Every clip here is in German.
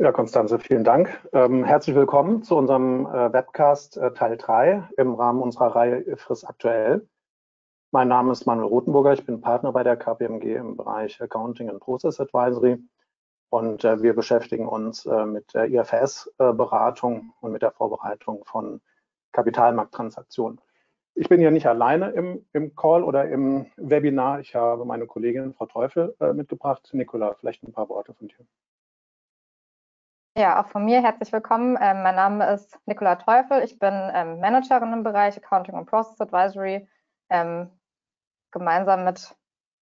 Ja, Konstanze, vielen Dank. Ähm, herzlich willkommen zu unserem äh, Webcast äh, Teil 3 im Rahmen unserer Reihe IFRIS aktuell. Mein Name ist Manuel Rothenburger, ich bin Partner bei der KPMG im Bereich Accounting and Process Advisory und äh, wir beschäftigen uns äh, mit der IFS-Beratung und mit der Vorbereitung von Kapitalmarkttransaktionen. Ich bin hier nicht alleine im, im Call oder im Webinar. Ich habe meine Kollegin Frau Teufel äh, mitgebracht. Nicola, vielleicht ein paar Worte von dir. Ja, auch von mir herzlich willkommen. Ähm, mein Name ist Nicola Teufel. Ich bin ähm, Managerin im Bereich Accounting und Process Advisory. Ähm, gemeinsam mit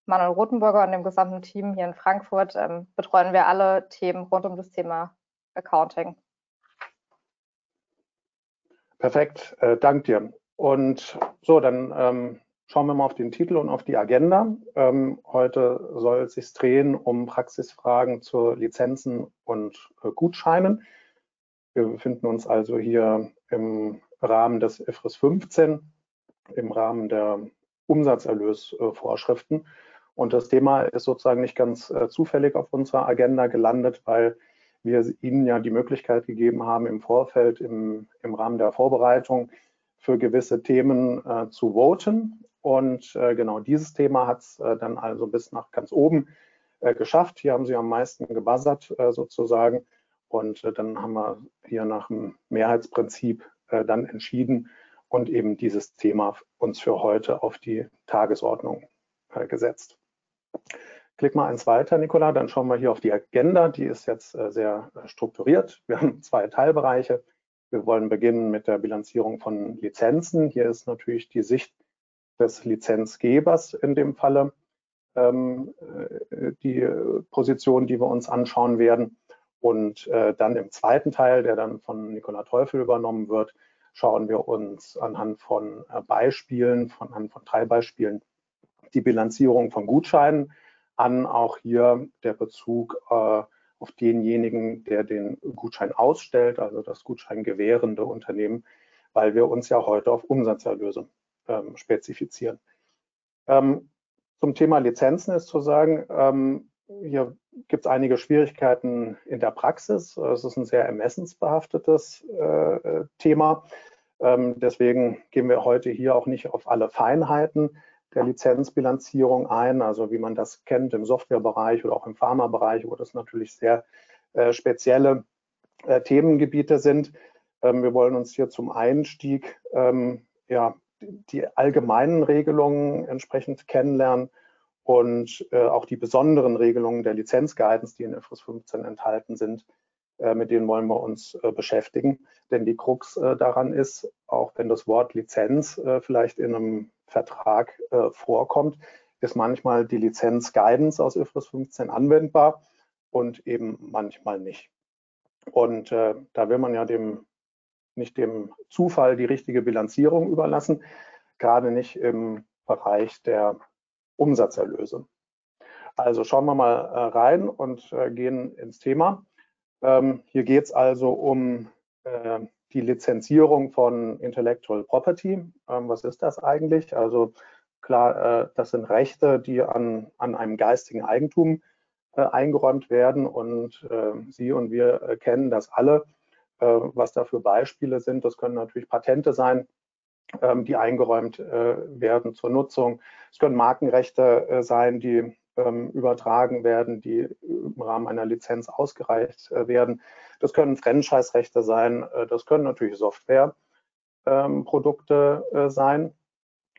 Manuel Rothenburger und dem gesamten Team hier in Frankfurt ähm, betreuen wir alle Themen rund um das Thema Accounting. Perfekt, äh, danke dir. Und so, dann ähm, Schauen wir mal auf den Titel und auf die Agenda. Ähm, heute soll es sich drehen um Praxisfragen zu Lizenzen und äh, Gutscheinen. Wir befinden uns also hier im Rahmen des IFRS 15, im Rahmen der Umsatzerlösvorschriften. Und das Thema ist sozusagen nicht ganz äh, zufällig auf unserer Agenda gelandet, weil wir Ihnen ja die Möglichkeit gegeben haben, im Vorfeld, im, im Rahmen der Vorbereitung für gewisse Themen äh, zu voten. Und äh, genau dieses Thema hat es äh, dann also bis nach ganz oben äh, geschafft. Hier haben sie am meisten gebuzzert äh, sozusagen. Und äh, dann haben wir hier nach dem Mehrheitsprinzip dann entschieden und eben dieses Thema uns für heute auf die Tagesordnung gesetzt. Klick mal eins weiter, Nicola, dann schauen wir hier auf die Agenda. Die ist jetzt sehr strukturiert. Wir haben zwei Teilbereiche. Wir wollen beginnen mit der Bilanzierung von Lizenzen. Hier ist natürlich die Sicht des Lizenzgebers in dem Falle ähm, äh, die Position, die wir uns anschauen werden. Und äh, dann im zweiten Teil, der dann von Nicola Teufel übernommen wird, schauen wir uns anhand von äh, Beispielen, von, anhand von drei Beispielen, die Bilanzierung von Gutscheinen an. Auch hier der Bezug äh, auf denjenigen, der den Gutschein ausstellt, also das Gutschein gewährende Unternehmen, weil wir uns ja heute auf Umsatzerlöse ähm, spezifizieren. Ähm, zum Thema Lizenzen ist zu sagen, ähm, hier gibt es einige Schwierigkeiten in der Praxis. Es ist ein sehr ermessensbehaftetes äh, Thema. Ähm, deswegen gehen wir heute hier auch nicht auf alle Feinheiten der Lizenzbilanzierung ein, also wie man das kennt im Softwarebereich oder auch im Pharmabereich, wo das natürlich sehr äh, spezielle äh, Themengebiete sind. Ähm, wir wollen uns hier zum Einstieg ähm, ja, die allgemeinen Regelungen entsprechend kennenlernen und äh, auch die besonderen Regelungen der Lizenzguidance, die in IFRS 15 enthalten sind, äh, mit denen wollen wir uns äh, beschäftigen. Denn die Krux äh, daran ist, auch wenn das Wort Lizenz vielleicht in einem Vertrag äh, vorkommt, ist manchmal die Lizenz-Guidance aus IFRS 15 anwendbar und eben manchmal nicht. Und da will man ja dem nicht dem Zufall die richtige Bilanzierung überlassen, gerade nicht im Bereich der Umsatzerlöse. Also schauen wir mal äh, rein und äh, gehen ins Thema. Ähm, hier geht es also um äh, die Lizenzierung von Intellectual Property. Ähm, was ist das eigentlich? Also klar, das sind Rechte, die an, an einem geistigen Eigentum eingeräumt werden und Sie und wir kennen das alle äh, was da für Beispiele sind. Das können natürlich Patente sein, ähm, die eingeräumt äh, werden zur Nutzung. Es können Markenrechte äh, sein, die ähm, übertragen werden, die im Rahmen einer Lizenz ausgereicht werden. Das können Franchise-Rechte sein, das können natürlich Softwareprodukte ähm, sein,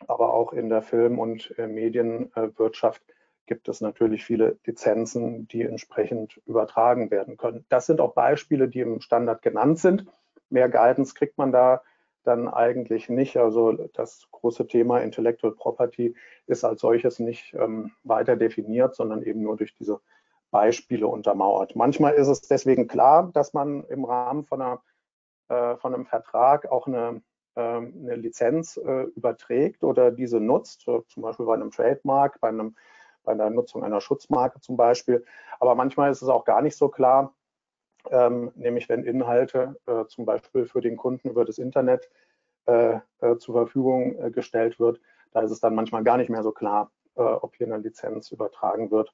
aber auch in der Film- und Medienwirtschaft gibt es natürlich viele Lizenzen, die entsprechend übertragen werden können. Das sind auch Beispiele, die im Standard genannt sind. Mehr Guidance kriegt man da dann eigentlich nicht. Also das große Thema Intellectual Property ist als solches nicht ähm, weiter definiert, sondern eben nur durch diese Beispiele untermauert. Manchmal ist es deswegen klar, dass man im Rahmen von, einer, äh, von einem Vertrag auch eine, äh, eine Lizenz äh, überträgt oder diese nutzt, zum Beispiel bei einem Trademark, bei einem bei der Nutzung einer Schutzmarke zum Beispiel. Aber manchmal ist es auch gar nicht so klar, ähm, nämlich wenn Inhalte äh, zum Beispiel für den Kunden über das Internet äh, äh, zur Verfügung äh, gestellt wird, da ist es dann manchmal gar nicht mehr so klar, äh, ob hier eine Lizenz übertragen wird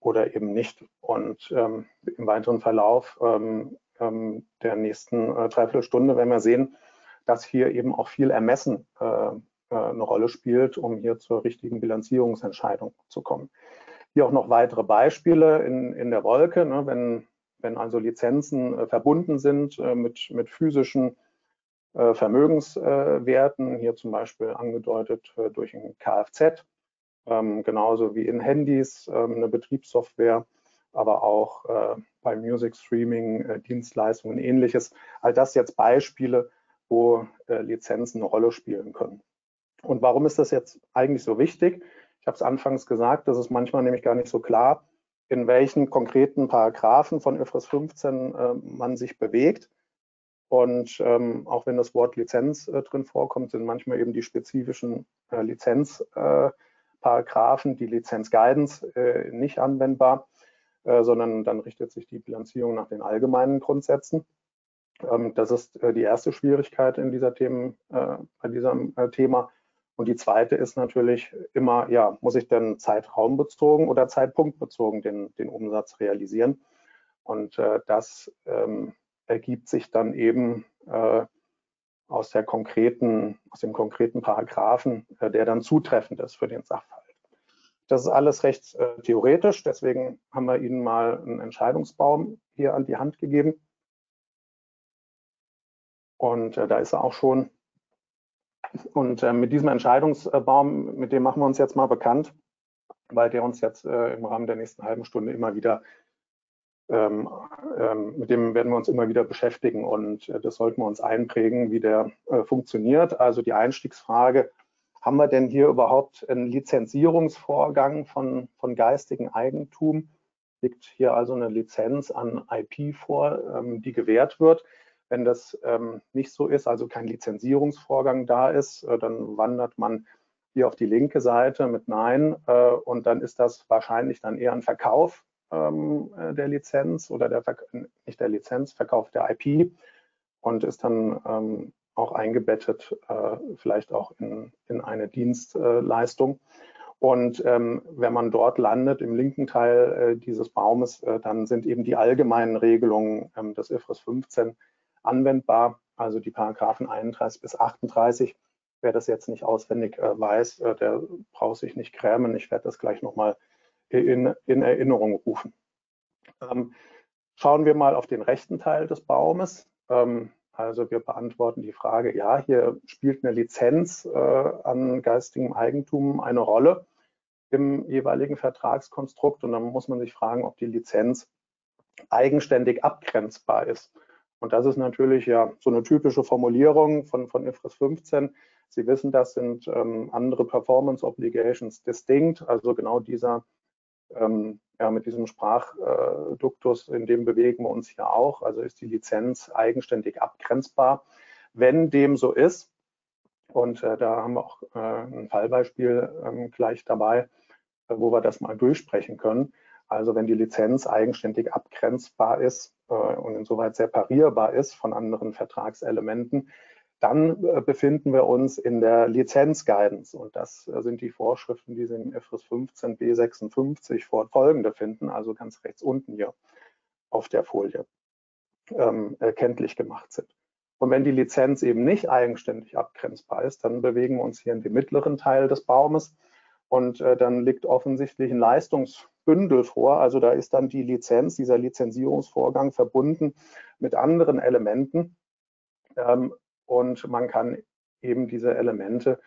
oder eben nicht. Und ähm, im weiteren Verlauf ähm, ähm, der nächsten äh, Dreiviertelstunde werden wir sehen, dass hier eben auch viel Ermessen äh, eine Rolle spielt, um hier zur richtigen Bilanzierungsentscheidung zu kommen. Hier auch noch weitere Beispiele in, in der Wolke, ne, wenn, wenn also Lizenzen äh, verbunden sind äh, mit, mit physischen äh, Vermögenswerten, hier zum Beispiel angedeutet durch ein Kfz, ähm, genauso wie in Handys ähm, eine Betriebssoftware, aber auch bei Music Streaming, Dienstleistungen und ähnliches. All das jetzt Beispiele, wo Lizenzen eine Rolle spielen können. Und warum ist das jetzt eigentlich so wichtig? Ich habe es anfangs gesagt, das ist manchmal nämlich gar nicht so klar, in welchen konkreten Paragraphen von IFRS 15 äh, man sich bewegt. Und ähm, auch wenn das Wort Lizenz äh, drin vorkommt, sind manchmal eben die spezifischen äh, Lizenz äh, die Lizenz Guidance, äh, nicht anwendbar, äh, sondern dann richtet sich die Bilanzierung nach den allgemeinen Grundsätzen. Ähm, das ist die erste Schwierigkeit in dieser Themen, bei diesem Thema. Und die zweite ist natürlich immer, ja, muss ich denn zeitraumbezogen oder zeitpunktbezogen den, den Umsatz realisieren? Und äh, das ähm, ergibt sich dann eben aus der konkreten, aus dem konkreten Paragraphen, äh, der dann zutreffend ist für den Sachverhalt. Das ist alles recht äh, theoretisch, deswegen haben wir Ihnen mal einen Entscheidungsbaum hier an die Hand gegeben. Und äh, da ist er auch schon. Und äh, mit diesem Entscheidungsbaum, mit dem machen wir uns jetzt mal bekannt, weil der uns jetzt äh, im Rahmen der nächsten halben Stunde immer wieder ähm, ähm, mit dem werden wir uns immer wieder beschäftigen und äh, das sollten wir uns einprägen, wie der äh, funktioniert. Also die Einstiegsfrage, haben wir denn hier überhaupt einen Lizenzierungsvorgang von, von geistigem Eigentum? Liegt hier also eine Lizenz an IP vor, ähm, die gewährt wird? Wenn das ähm, nicht so ist, also kein Lizenzierungsvorgang da ist, äh, dann wandert man hier auf die linke Seite mit Nein äh, und dann ist das wahrscheinlich dann eher ein Verkauf ähm, äh, der Lizenz oder der, nicht der Lizenz, Verkauf der IP und ist dann ähm, auch eingebettet, äh, vielleicht auch in, in eine Dienstleistung. Und ähm, wenn man dort landet, im linken Teil äh, dieses Baumes, äh, dann sind eben die allgemeinen Regelungen ähm, des IFRS 15 anwendbar, also die Paragraphen 31 bis 38. Wer das jetzt nicht auswendig äh, weiß, äh, der braucht sich nicht grämen. Ich werde das gleich nochmal in, in Erinnerung rufen. Ähm, schauen wir mal auf den rechten Teil des Baumes. Ähm, also wir beantworten die Frage, ja, hier spielt eine Lizenz äh, an geistigem Eigentum eine Rolle im jeweiligen Vertragskonstrukt und dann muss man sich fragen, ob die Lizenz eigenständig abgrenzbar ist. Und das ist natürlich ja so eine typische Formulierung von, von IFRS 15. Sie wissen, das sind ähm, andere Performance Obligations distinct, also genau dieser ähm, ja, mit diesem Sprachduktus, in dem bewegen wir uns hier auch. Also ist die Lizenz eigenständig abgrenzbar. Wenn dem so ist, und äh, da haben wir auch äh, ein Fallbeispiel ähm, gleich dabei, äh, wo wir das mal durchsprechen können. Also wenn die Lizenz eigenständig abgrenzbar ist äh, und insoweit separierbar ist von anderen Vertragselementen, dann äh, befinden wir uns in der Lizenz-Guidance und das äh, sind die Vorschriften, die Sie im IFRS 15 B56 fortfolgende finden, also ganz rechts unten hier auf der Folie ähm, erkenntlich gemacht sind. Und wenn die Lizenz eben nicht eigenständig abgrenzbar ist, dann bewegen wir uns hier in den mittleren Teil des Baumes und äh, dann liegt offensichtlich ein Leistungsbündel vor. Also da ist dann die Lizenz, dieser Lizenzierungsvorgang verbunden mit anderen Elementen, ähm, und man kann eben diese Elemente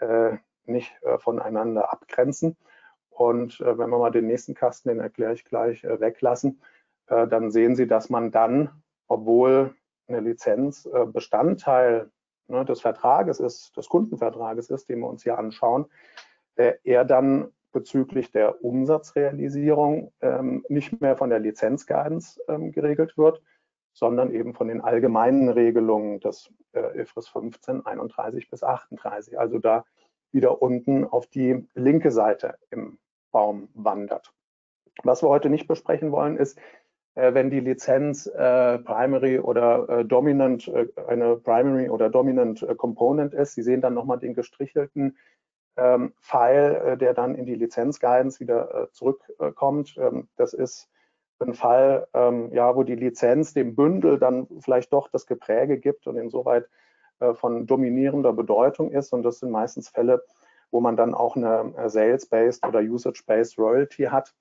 äh, nicht äh, voneinander abgrenzen. Und äh, wenn wir mal den nächsten Kasten, den erkläre ich gleich, äh, weglassen, äh, dann sehen Sie, dass man dann, obwohl eine Lizenz äh, Bestandteil ne, des Vertrages ist, des Kundenvertrages ist, den wir uns hier anschauen, er dann bezüglich der Umsatzrealisierung ähm, nicht mehr von der Lizenzguidance ähm, geregelt wird, sondern eben von den allgemeinen Regelungen des äh, IFRS 15, 31 bis 38. Also da wieder unten auf die linke Seite im Baum wandert. Was wir heute nicht besprechen wollen, ist, äh, wenn die Lizenz äh, Primary oder äh, Dominant, äh, eine Primary oder Dominant äh, Component ist. Sie sehen dann nochmal den gestrichelten ähm, File, äh, der dann in die Lizenz-Guidance wieder äh, zurückkommt. Ähm, das ist ein Fall, ähm, ja, wo die Lizenz dem Bündel dann vielleicht doch das Gepräge gibt und insoweit äh, von dominierender Bedeutung ist. Und das sind meistens Fälle, wo man dann auch eine Sales-Based oder Usage-Based Royalty hat.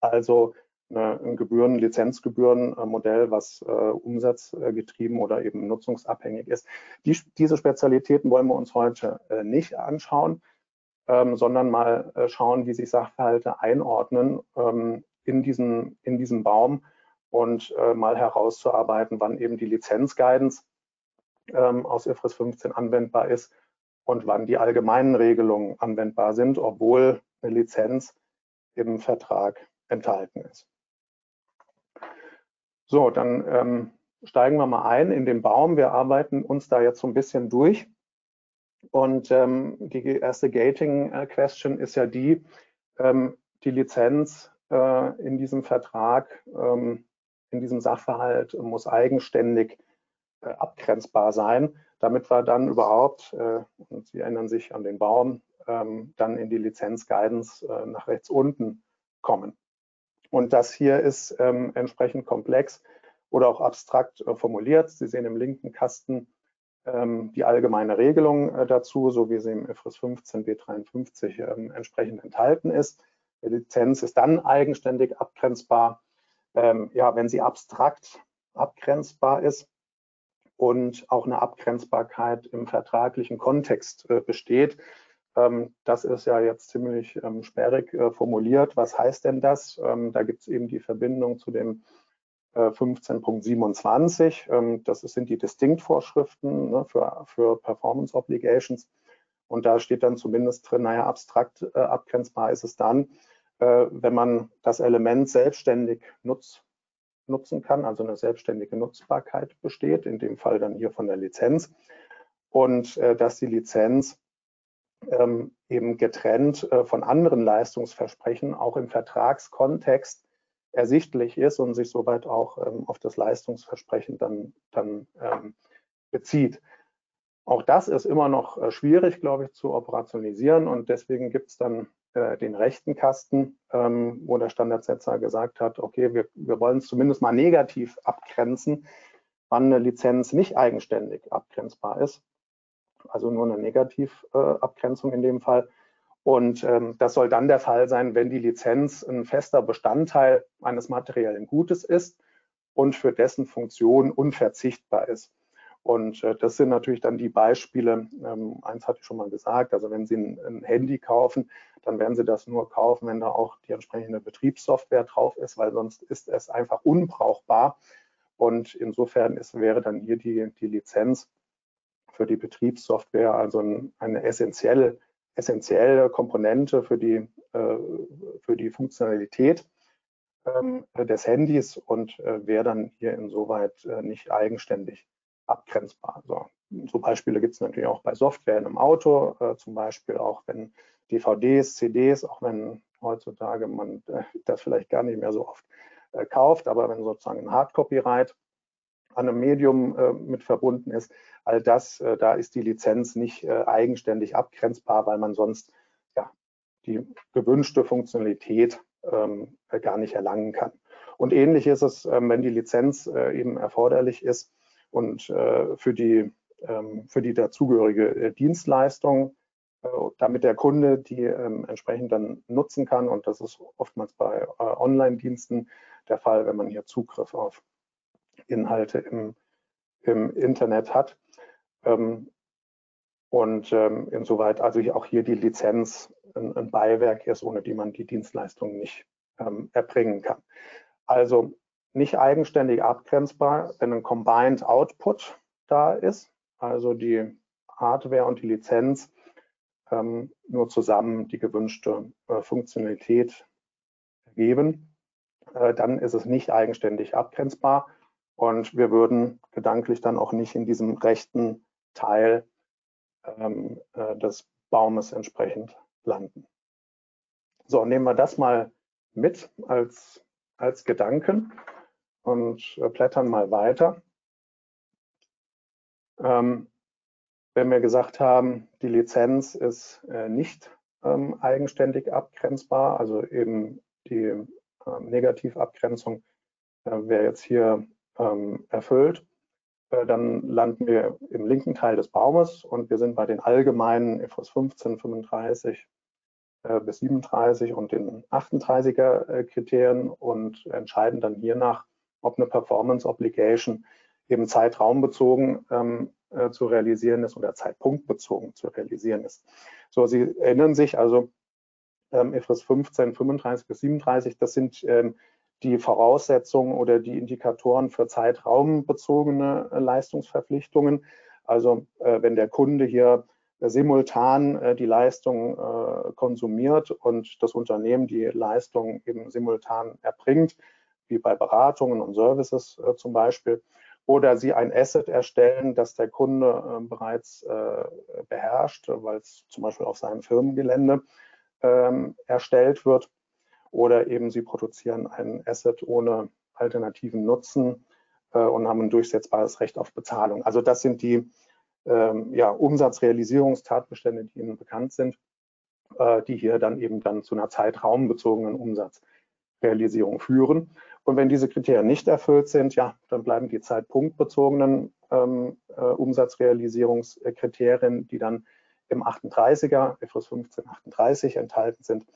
Also eine, ein Gebühren, Lizenzgebührenmodell, was äh, umsatzgetrieben oder eben nutzungsabhängig ist. Die, diese Spezialitäten wollen wir uns heute äh, nicht anschauen, ähm, sondern mal äh, schauen, wie sich Sachverhalte einordnen ähm, in, diesen, in diesem Baum und äh, mal herauszuarbeiten, wann eben die Lizenzguidance ähm, aus IFRS 15 anwendbar ist und wann die allgemeinen Regelungen anwendbar sind, obwohl eine Lizenz im Vertrag enthalten ist. So, dann ähm, steigen wir mal ein in den Baum. Wir arbeiten uns da jetzt so ein bisschen durch. Und ähm, die erste Gating-Question ist ja die, ähm, die Lizenz äh, in diesem Vertrag, ähm, in diesem Sachverhalt muss eigenständig äh, abgrenzbar sein, damit wir dann überhaupt, äh, und Sie erinnern sich an den Baum, ähm, dann in die Lizenz-Guidance äh, nach rechts unten kommen. Und das hier ist ähm, entsprechend komplex oder auch abstrakt äh, formuliert. Sie sehen im linken Kasten die allgemeine Regelung äh, dazu, so wie sie im IFRS 15 B53 ähm, entsprechend enthalten ist. Die Lizenz ist dann eigenständig abgrenzbar, ähm, ja, wenn sie abstrakt abgrenzbar ist und auch eine Abgrenzbarkeit im vertraglichen Kontext äh, besteht. Ähm, das ist ja jetzt ziemlich ähm, sperrig äh, formuliert. Was heißt denn das? Ähm, da gibt es eben die Verbindung zu dem 15.27. Äh, das sind die Distinct-Vorschriften ne, für, für Performance Obligations. Und da steht dann zumindest drin, naja, abstrakt äh, abgrenzbar ist es dann, wenn man das Element selbstständig nutz, nutzen kann, also eine selbstständige Nutzbarkeit besteht, in dem Fall dann hier von der Lizenz. Und dass die Lizenz ähm, eben getrennt äh, von anderen Leistungsversprechen auch im Vertragskontext ersichtlich ist und sich soweit auch ähm, auf das Leistungsversprechen dann, dann ähm, bezieht. Auch das ist immer noch äh, schwierig, glaube ich, zu operationalisieren und deswegen gibt es dann äh, den rechten Kasten, ähm, wo der Standardsetzer gesagt hat, okay, wir, wir wollen es zumindest mal negativ abgrenzen, wann eine Lizenz nicht eigenständig abgrenzbar ist also nur eine Negativabgrenzung in dem Fall. Und ähm, das soll dann der Fall sein, wenn die Lizenz ein fester Bestandteil eines materiellen Gutes ist und für dessen Funktion unverzichtbar ist. Und äh, das sind natürlich dann die Beispiele, ähm, eins hatte ich schon mal gesagt, also wenn Sie ein, ein, Handy kaufen, dann werden Sie das nur kaufen, wenn da auch die entsprechende Betriebssoftware drauf ist, weil sonst ist es einfach unbrauchbar. Und insofern ist, wäre dann hier die, die Lizenz für die Betriebssoftware, also eine essentielle, essentielle Komponente für die, äh, für die Funktionalität ähm, des Handys und äh, wäre dann hier insoweit äh, nicht eigenständig abgrenzbar. So, so Beispiele gibt es natürlich auch bei Software einem Auto, zum Beispiel auch wenn DVDs, CDs, auch wenn heutzutage man das vielleicht gar nicht mehr so oft kauft, aber wenn sozusagen ein Hardcopyright an einem Medium äh, mit verbunden ist. All das, äh, da ist die Lizenz nicht äh, eigenständig abgrenzbar, weil man sonst ja, die gewünschte Funktionalität ähm, gar nicht erlangen kann. Und ähnlich ist es, ähm, wenn die Lizenz äh, eben erforderlich ist und äh, für die ähm, für die dazugehörige äh, Dienstleistung, damit der Kunde die ähm, entsprechend dann nutzen kann. Und das ist oftmals bei Online-Diensten der Fall, wenn man hier Zugriff auf Inhalte im, im Internet hat. Ähm, und ähm, insoweit also auch hier die Lizenz ein, ein, Beiwerk ist, ohne die man die Dienstleistung nicht ähm, erbringen kann. Also nicht eigenständig abgrenzbar, wenn ein Combined Output da ist, also die Hardware und die Lizenz ähm, nur zusammen die gewünschte äh, Funktionalität geben, äh, dann ist es nicht eigenständig abgrenzbar. Und wir würden gedanklich dann auch nicht in diesem rechten Teil ähm, äh, des Baumes entsprechend landen. So, nehmen wir das mal mit als, als Gedanken und äh, blättern mal weiter. Ähm, wenn wir gesagt haben, die Lizenz ist äh, nicht ähm, eigenständig abgrenzbar, also eben die äh, Negativabgrenzung wäre jetzt hier ähm, erfüllt, äh, dann landen wir im linken Teil des Baumes und wir sind bei den allgemeinen EFOS 15, 35 äh, bis 37 und den 38er äh, Kriterien und entscheiden dann hiernach, ob eine Performance Obligation eben zeitraumbezogen ähm, äh, zu realisieren ist oder zeitpunktbezogen zu realisieren ist. So, Sie erinnern sich also, ähm, IFRS 15, 35 bis 37, das sind ähm, die Voraussetzungen oder die Indikatoren für zeitraumbezogene äh, Leistungsverpflichtungen. Also äh, wenn der Kunde hier simultan äh, die Leistung äh, konsumiert und das Unternehmen die Leistung eben simultan erbringt, wie bei Beratungen und Services äh, zum Beispiel, oder sie ein Asset erstellen, das der Kunde äh, bereits äh, beherrscht, weil es zum Beispiel auf seinem Firmengelände ähm, erstellt wird, oder eben sie produzieren ein Asset ohne alternativen Nutzen äh, und haben ein durchsetzbares Recht auf Bezahlung. Also das sind die ähm, ja, Umsatzrealisierungstatbestände, die Ihnen bekannt sind, äh, die hier dann eben dann zu einer zeitraumbezogenen Umsatzrealisierung führen. Und wenn diese Kriterien nicht erfüllt sind, ja, dann bleiben die zeitpunktbezogenen ähm, äh, Umsatzrealisierungskriterien, die dann im 38er, FS 1538 enthalten sind.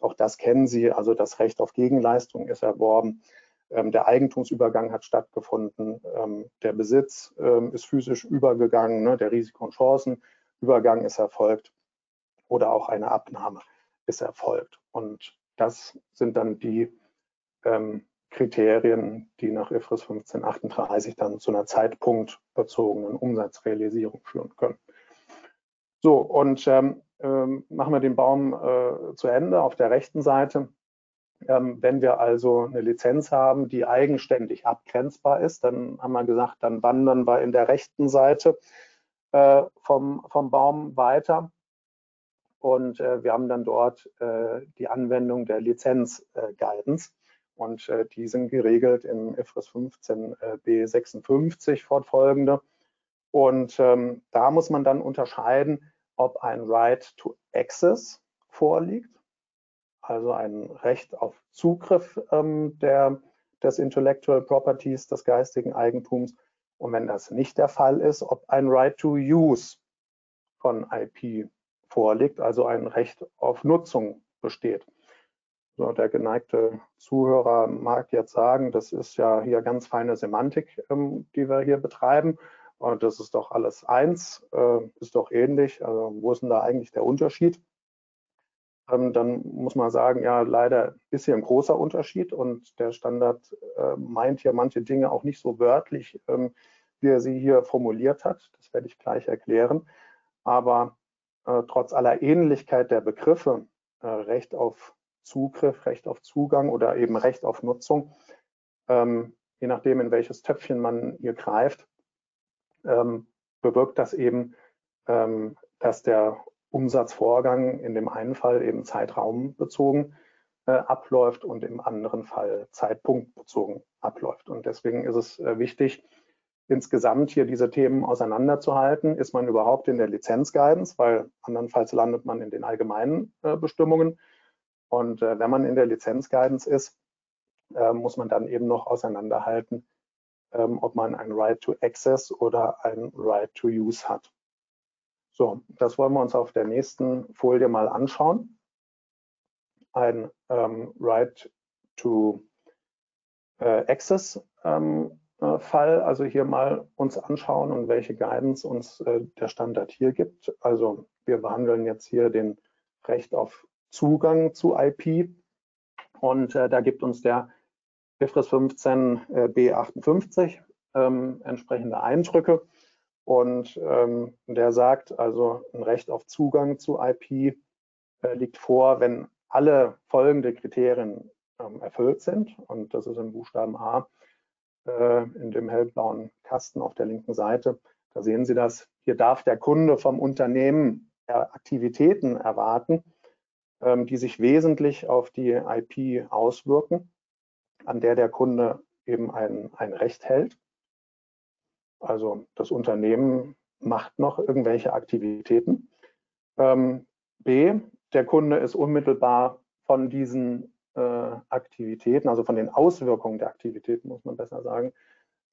Auch das kennen Sie, also das Recht auf Gegenleistung ist erworben. Ähm, der Eigentumsübergang hat stattgefunden. Ähm, der Besitz ähm, ist physisch übergegangen. Ne? Der Risiko- und Chancenübergang ist erfolgt. Oder auch eine Abnahme ist erfolgt. Und das sind dann die ähm, Kriterien, die nach IFRS 1538 dann zu einer zeitpunktbezogenen Umsatzrealisierung führen können. So, und ähm, ähm, machen wir den Baum äh, zu Ende auf der rechten Seite. Ähm, wenn wir also eine Lizenz haben, die eigenständig abgrenzbar ist, dann haben wir gesagt, dann wandern wir in der rechten Seite äh, vom, vom Baum weiter. Und äh, wir haben dann dort äh, die Anwendung der Lizenz-Guidance. Und äh, die sind geregelt im IFRS 15 äh, B56 fortfolgende. Und ähm, da muss man dann unterscheiden, ob ein Right to Access vorliegt, also ein Recht auf Zugriff ähm, der, des Intellectual Properties, des geistigen Eigentums. Und wenn das nicht der Fall ist, ob ein Right to Use von IP vorliegt, also ein Recht auf Nutzung besteht. So, der geneigte Zuhörer mag jetzt sagen, das ist ja hier ganz feine Semantik, ähm, die wir hier betreiben. Und das ist doch alles eins, äh, ist doch ähnlich. Also wo ist denn da eigentlich der Unterschied? Ähm, dann muss man sagen, ja, leider ist hier ein großer Unterschied und der Standard äh, meint hier manche Dinge auch nicht so wörtlich, ähm, wie er sie hier formuliert hat. Das werde ich gleich erklären. Aber äh, trotz aller Ähnlichkeit der Begriffe, Recht auf Zugriff, Recht auf Zugang oder eben Recht auf Nutzung, ähm, je nachdem, in welches Töpfchen man hier greift, ähm, bewirkt das eben, ähm, dass der Umsatzvorgang in dem einen Fall eben zeitraumbezogen äh, abläuft und im anderen Fall zeitpunktbezogen abläuft. Und deswegen ist es äh, wichtig, insgesamt hier diese Themen auseinanderzuhalten. Ist man überhaupt in der Lizenzguidance, weil andernfalls landet man in den allgemeinen äh, Bestimmungen und äh, wenn man in der Lizenzguidance ist, äh, muss man dann eben noch auseinanderhalten, ähm, ob man ein Right to Access oder ein Right to Use hat. So, das wollen wir uns auf der nächsten Folie mal anschauen. Ein ähm, Right to äh, Access ähm, äh, Fall, also hier mal uns anschauen und welche Guidance uns äh, der Standard hier gibt. Also wir behandeln jetzt hier den Recht auf Zugang zu IP. Und äh, da gibt uns der IFRS 15 äh, B58 ähm, entsprechende Eindrücke. Und ähm, der sagt also, ein Recht auf Zugang zu IP äh, liegt vor, wenn alle folgende Kriterien ähm, erfüllt sind. Und das ist im Buchstaben A äh, in dem hellblauen Kasten auf der linken Seite. Da sehen Sie das. Hier darf der Kunde vom Unternehmen Aktivitäten erwarten, ähm, die sich wesentlich auf die IP auswirken, an der der Kunde eben ein, ein Recht hält. Also das Unternehmen macht noch irgendwelche Aktivitäten. Ähm, B, der Kunde ist unmittelbar von diesen äh, Aktivitäten, also von den Auswirkungen der Aktivitäten, muss man besser sagen,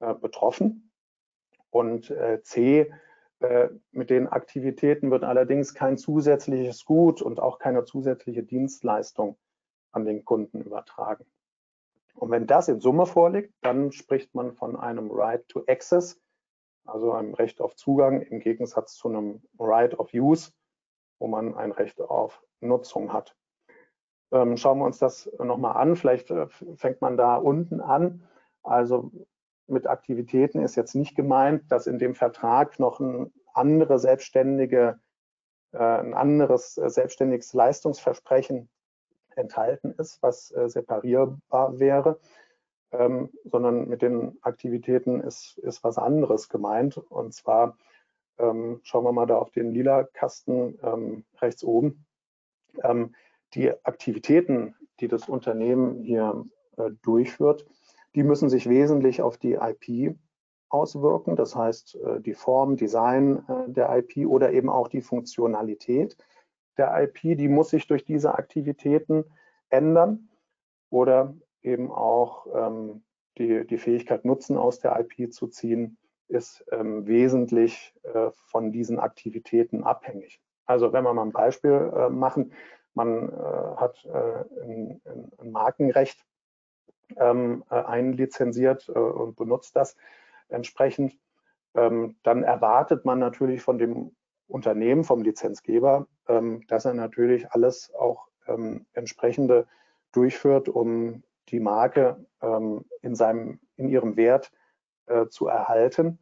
äh, betroffen. Und äh, C, äh, mit den Aktivitäten wird allerdings kein zusätzliches Gut und auch keine zusätzliche Dienstleistung an den Kunden übertragen. Und wenn das in Summe vorliegt, dann spricht man von einem Right to Access, also einem Recht auf Zugang im Gegensatz zu einem Right of Use, wo man ein Recht auf Nutzung hat. Ähm, schauen wir uns das nochmal an. Vielleicht äh, fängt man da unten an. Also mit Aktivitäten ist jetzt nicht gemeint, dass in dem Vertrag noch ein andere selbstständige, äh, ein anderes äh, selbstständiges Leistungsversprechen enthalten ist, was äh, separierbar wäre, ähm, sondern mit den Aktivitäten ist, ist was anderes gemeint. Und zwar ähm, schauen wir mal da auf den lila Kasten ähm, rechts oben. Ähm, die Aktivitäten, die das Unternehmen hier äh, durchführt, die müssen sich wesentlich auf die IP auswirken. Das heißt, äh, die Form, Design äh, der IP oder eben auch die Funktionalität der IP, die muss sich durch diese Aktivitäten ändern oder eben auch ähm, die, die Fähigkeit Nutzen aus der IP zu ziehen, ist ähm, wesentlich äh, von diesen Aktivitäten abhängig. Also wenn wir mal ein Beispiel äh, machen, man äh, hat äh, ein, ein, Markenrecht ähm, äh, einlizenziert äh, und benutzt das entsprechend, ähm, dann erwartet man natürlich von dem Unternehmen, vom Lizenzgeber, dass er natürlich alles auch ähm, entsprechende durchführt, um die Marke ähm, in, seinem, in ihrem Wert äh, zu erhalten.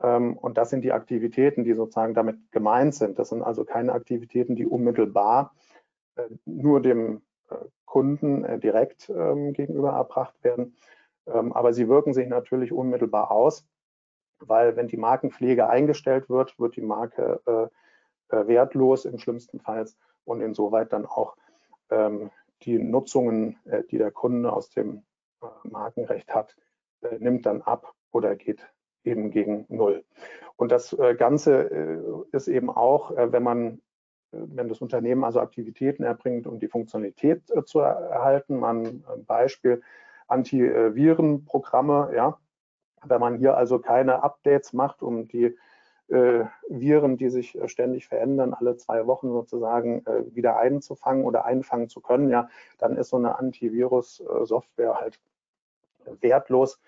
Ähm, und das sind die Aktivitäten, die sozusagen damit gemeint sind. Das sind also keine Aktivitäten, die unmittelbar äh, nur dem äh, Kunden direkt ähm, gegenüber erbracht werden. Ähm, aber sie wirken sich natürlich unmittelbar aus weil wenn die Markenpflege eingestellt wird, wird die Marke wertlos im schlimmsten Fall und insoweit dann auch ähm, die Nutzungen, äh, die der Kunde aus dem äh, Markenrecht hat, äh, nimmt dann ab oder geht eben gegen Null. Und das äh, Ganze ist eben auch, wenn man wenn das Unternehmen also Aktivitäten erbringt, um die Funktionalität zu erhalten, man Beispiel Antivirenprogramme, ja, wenn man hier also keine Updates macht, um die äh, Viren, die sich äh, ständig verändern, alle zwei Wochen sozusagen äh, wieder einzufangen oder einfangen zu können, ja, dann ist so eine Antivirus-Software halt wertlos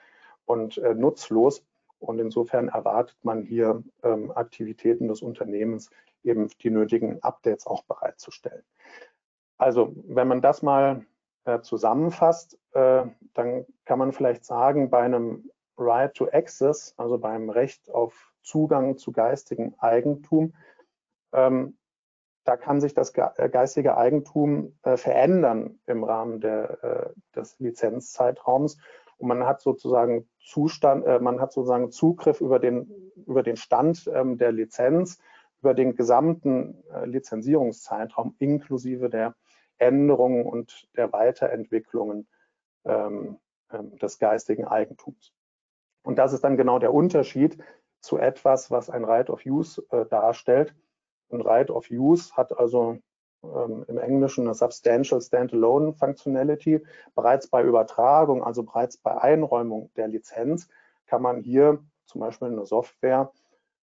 und äh, nutzlos. Und insofern erwartet man hier ähm, Aktivitäten des Unternehmens, eben die nötigen Updates auch bereitzustellen. Also wenn man das mal äh, zusammenfasst, äh, dann kann man vielleicht sagen, bei einem Right to Access, also beim Recht auf Zugang zu geistigem Eigentum, ähm, da kann sich das äh, geistige Eigentum äh, verändern im Rahmen der, äh, des Lizenzzeitraums. Und man hat sozusagen Zustand, äh, man hat sozusagen Zugriff über den, über den Stand ähm, der Lizenz, über den gesamten äh, Lizenzierungszeitraum inklusive der Änderungen und der Weiterentwicklungen ähm, ähm des geistigen Eigentums. Und das ist dann genau der Unterschied zu etwas, was ein Right of Use äh, darstellt. Ein Right of Use hat also ähm, im Englischen eine Substantial Standalone Functionality. Bereits bei Übertragung, also bereits bei Einräumung der Lizenz, kann man hier zum Beispiel eine Software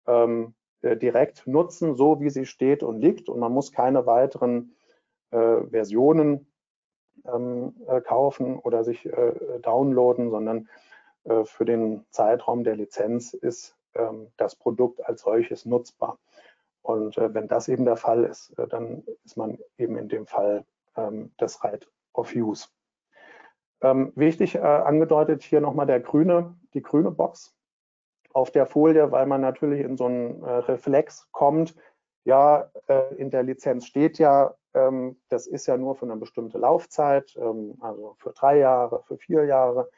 ähm, äh, direkt nutzen, so wie sie steht und liegt. Und man muss keine weiteren äh, Versionen ähm, äh, kaufen oder sich äh, downloaden, sondern äh, für den Zeitraum der Lizenz ist das Produkt als solches nutzbar. Und äh, wenn das eben der Fall ist, äh, dann ist man eben in dem Fall ähm, des Right of Use. Ähm, wichtig angedeutet hier nochmal der grüne, die grüne Box auf der Folie, weil man natürlich in so einen Reflex kommt. Ja, in der Lizenz steht ja, das ist ja nur für eine bestimmte Laufzeit, also für drei Jahre, für vier Jahre.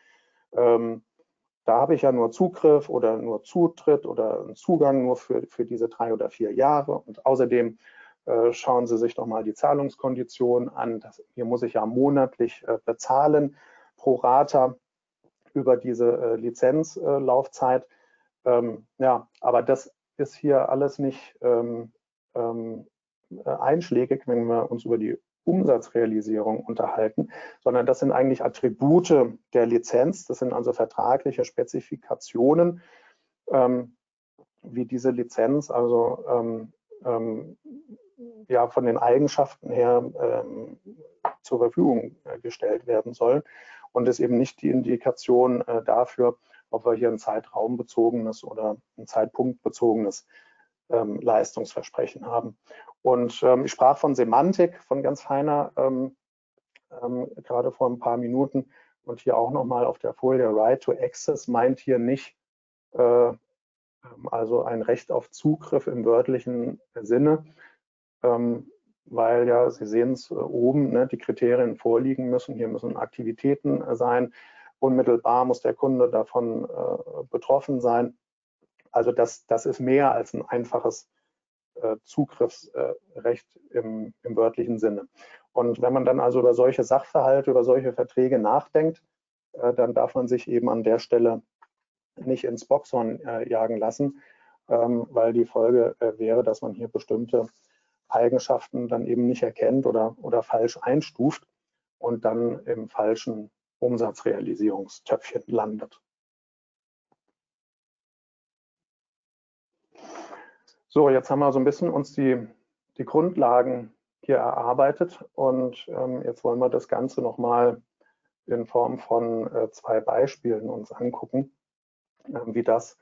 Da habe ich ja nur Zugriff oder nur Zutritt oder einen Zugang nur für, für diese drei oder vier Jahre. Und außerdem äh, schauen Sie sich nochmal die Zahlungskonditionen an. Das, hier muss ich ja monatlich äh, bezahlen pro Rata über diese äh, Lizenzlaufzeit. Ähm, ja, aber das ist hier alles nicht ähm, ähm, äh, einschlägig, wenn wir uns über die Umsatzrealisierung unterhalten, sondern das sind eigentlich Attribute der Lizenz, das sind also vertragliche Spezifikationen, ähm, wie diese Lizenz also ähm, ähm, ja von den Eigenschaften her ähm, zur Verfügung äh, gestellt werden sollen und ist eben nicht die Indikation äh, dafür, ob wir hier ein zeitraumbezogenes oder ein zeitpunktbezogenes ähm, Leistungsversprechen haben. Und ähm, ich sprach von Semantik, von ganz feiner, ähm, ähm, gerade vor ein paar Minuten. Und hier auch nochmal auf der Folie, Right to Access meint hier nicht äh, ähm, also ein Recht auf Zugriff im wörtlichen Sinne, ähm, weil ja, Sie sehen es äh, oben, ne, die Kriterien vorliegen müssen. Hier müssen Aktivitäten äh, sein. Unmittelbar muss der Kunde davon äh, betroffen sein. Also das, das ist mehr als ein einfaches Zugriffsrecht im, im wörtlichen Sinne. Und wenn man dann also über solche Sachverhalte, über solche Verträge nachdenkt, äh, dann darf man sich eben an der Stelle nicht ins Boxhorn äh, jagen lassen, ähm, weil die Folge wäre, dass man hier bestimmte Eigenschaften dann eben nicht erkennt oder, oder falsch einstuft und dann im falschen Umsatzrealisierungstöpfchen landet. So, jetzt haben wir so ein bisschen uns die, die Grundlagen hier erarbeitet und ähm, jetzt wollen wir das Ganze nochmal in Form von äh, zwei Beispielen uns angucken, äh, wie das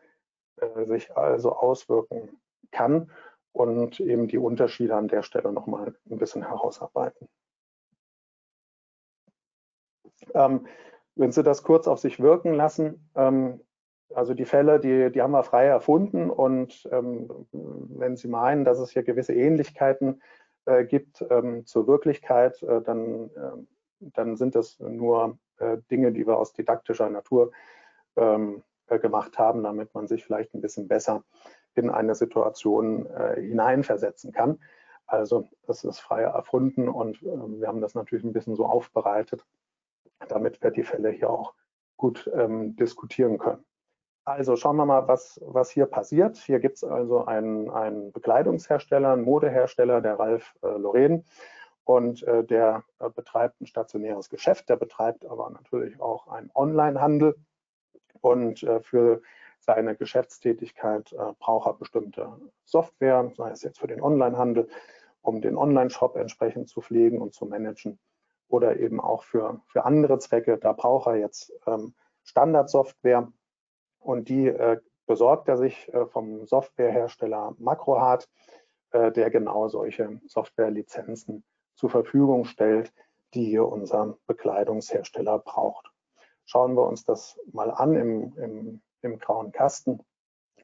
äh, sich also auswirken kann und eben die Unterschiede an der Stelle nochmal ein bisschen herausarbeiten. Ähm, wenn Sie das kurz auf sich wirken lassen, ähm, also die Fälle, die, die haben wir frei erfunden und ähm, wenn Sie meinen, dass es hier gewisse Ähnlichkeiten äh, gibt ähm, zur Wirklichkeit, äh, dann, äh, dann sind das nur äh, Dinge, die wir aus didaktischer Natur ähm, äh, gemacht haben, damit man sich vielleicht ein bisschen besser in eine Situation äh, hineinversetzen kann. Also das ist frei erfunden und wir haben das natürlich ein bisschen so aufbereitet, damit wir die Fälle hier auch gut ähm, diskutieren können. Also schauen wir mal, was, was hier passiert. Hier gibt es also einen, einen Bekleidungshersteller, einen Modehersteller, der Ralf äh, Loren. Und äh, der äh, betreibt ein stationäres Geschäft, der betreibt aber natürlich auch einen Onlinehandel. Und äh, für seine Geschäftstätigkeit äh, braucht er bestimmte Software, sei es jetzt für den Onlinehandel, um den Online-Shop entsprechend zu pflegen und zu managen oder eben auch für, für andere Zwecke. Da braucht er jetzt ähm, Standardsoftware und die äh, besorgt er sich äh, vom Softwarehersteller Macrohard, äh, der genau solche Softwarelizenzen zur Verfügung stellt, die hier unser Bekleidungshersteller braucht. Schauen wir uns das mal an im, im, im grauen Kasten.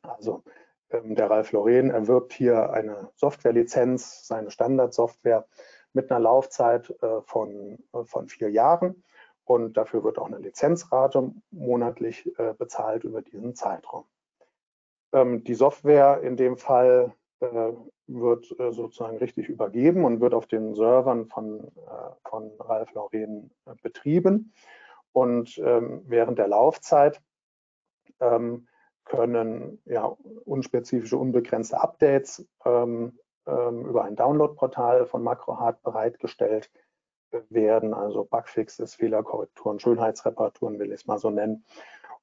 Also ähm, der Ralf Loren erwirbt hier eine Softwarelizenz, seine Standardsoftware mit einer Laufzeit äh, von, äh, von vier Jahren und dafür wird auch eine Lizenzrate monatlich äh, bezahlt über diesen Zeitraum. Ähm, die Software in dem Fall äh, wird äh, sozusagen richtig übergeben und wird auf den Servern von, äh, von Ralf Lauren äh, betrieben. Und ähm, während der Laufzeit ähm, können ja, unspezifische, unbegrenzte Updates ähm, ähm, über ein Downloadportal von MacroHard bereitgestellt werden, also Bugfixes, Fehlerkorrekturen, Schönheitsreparaturen will ich es mal so nennen.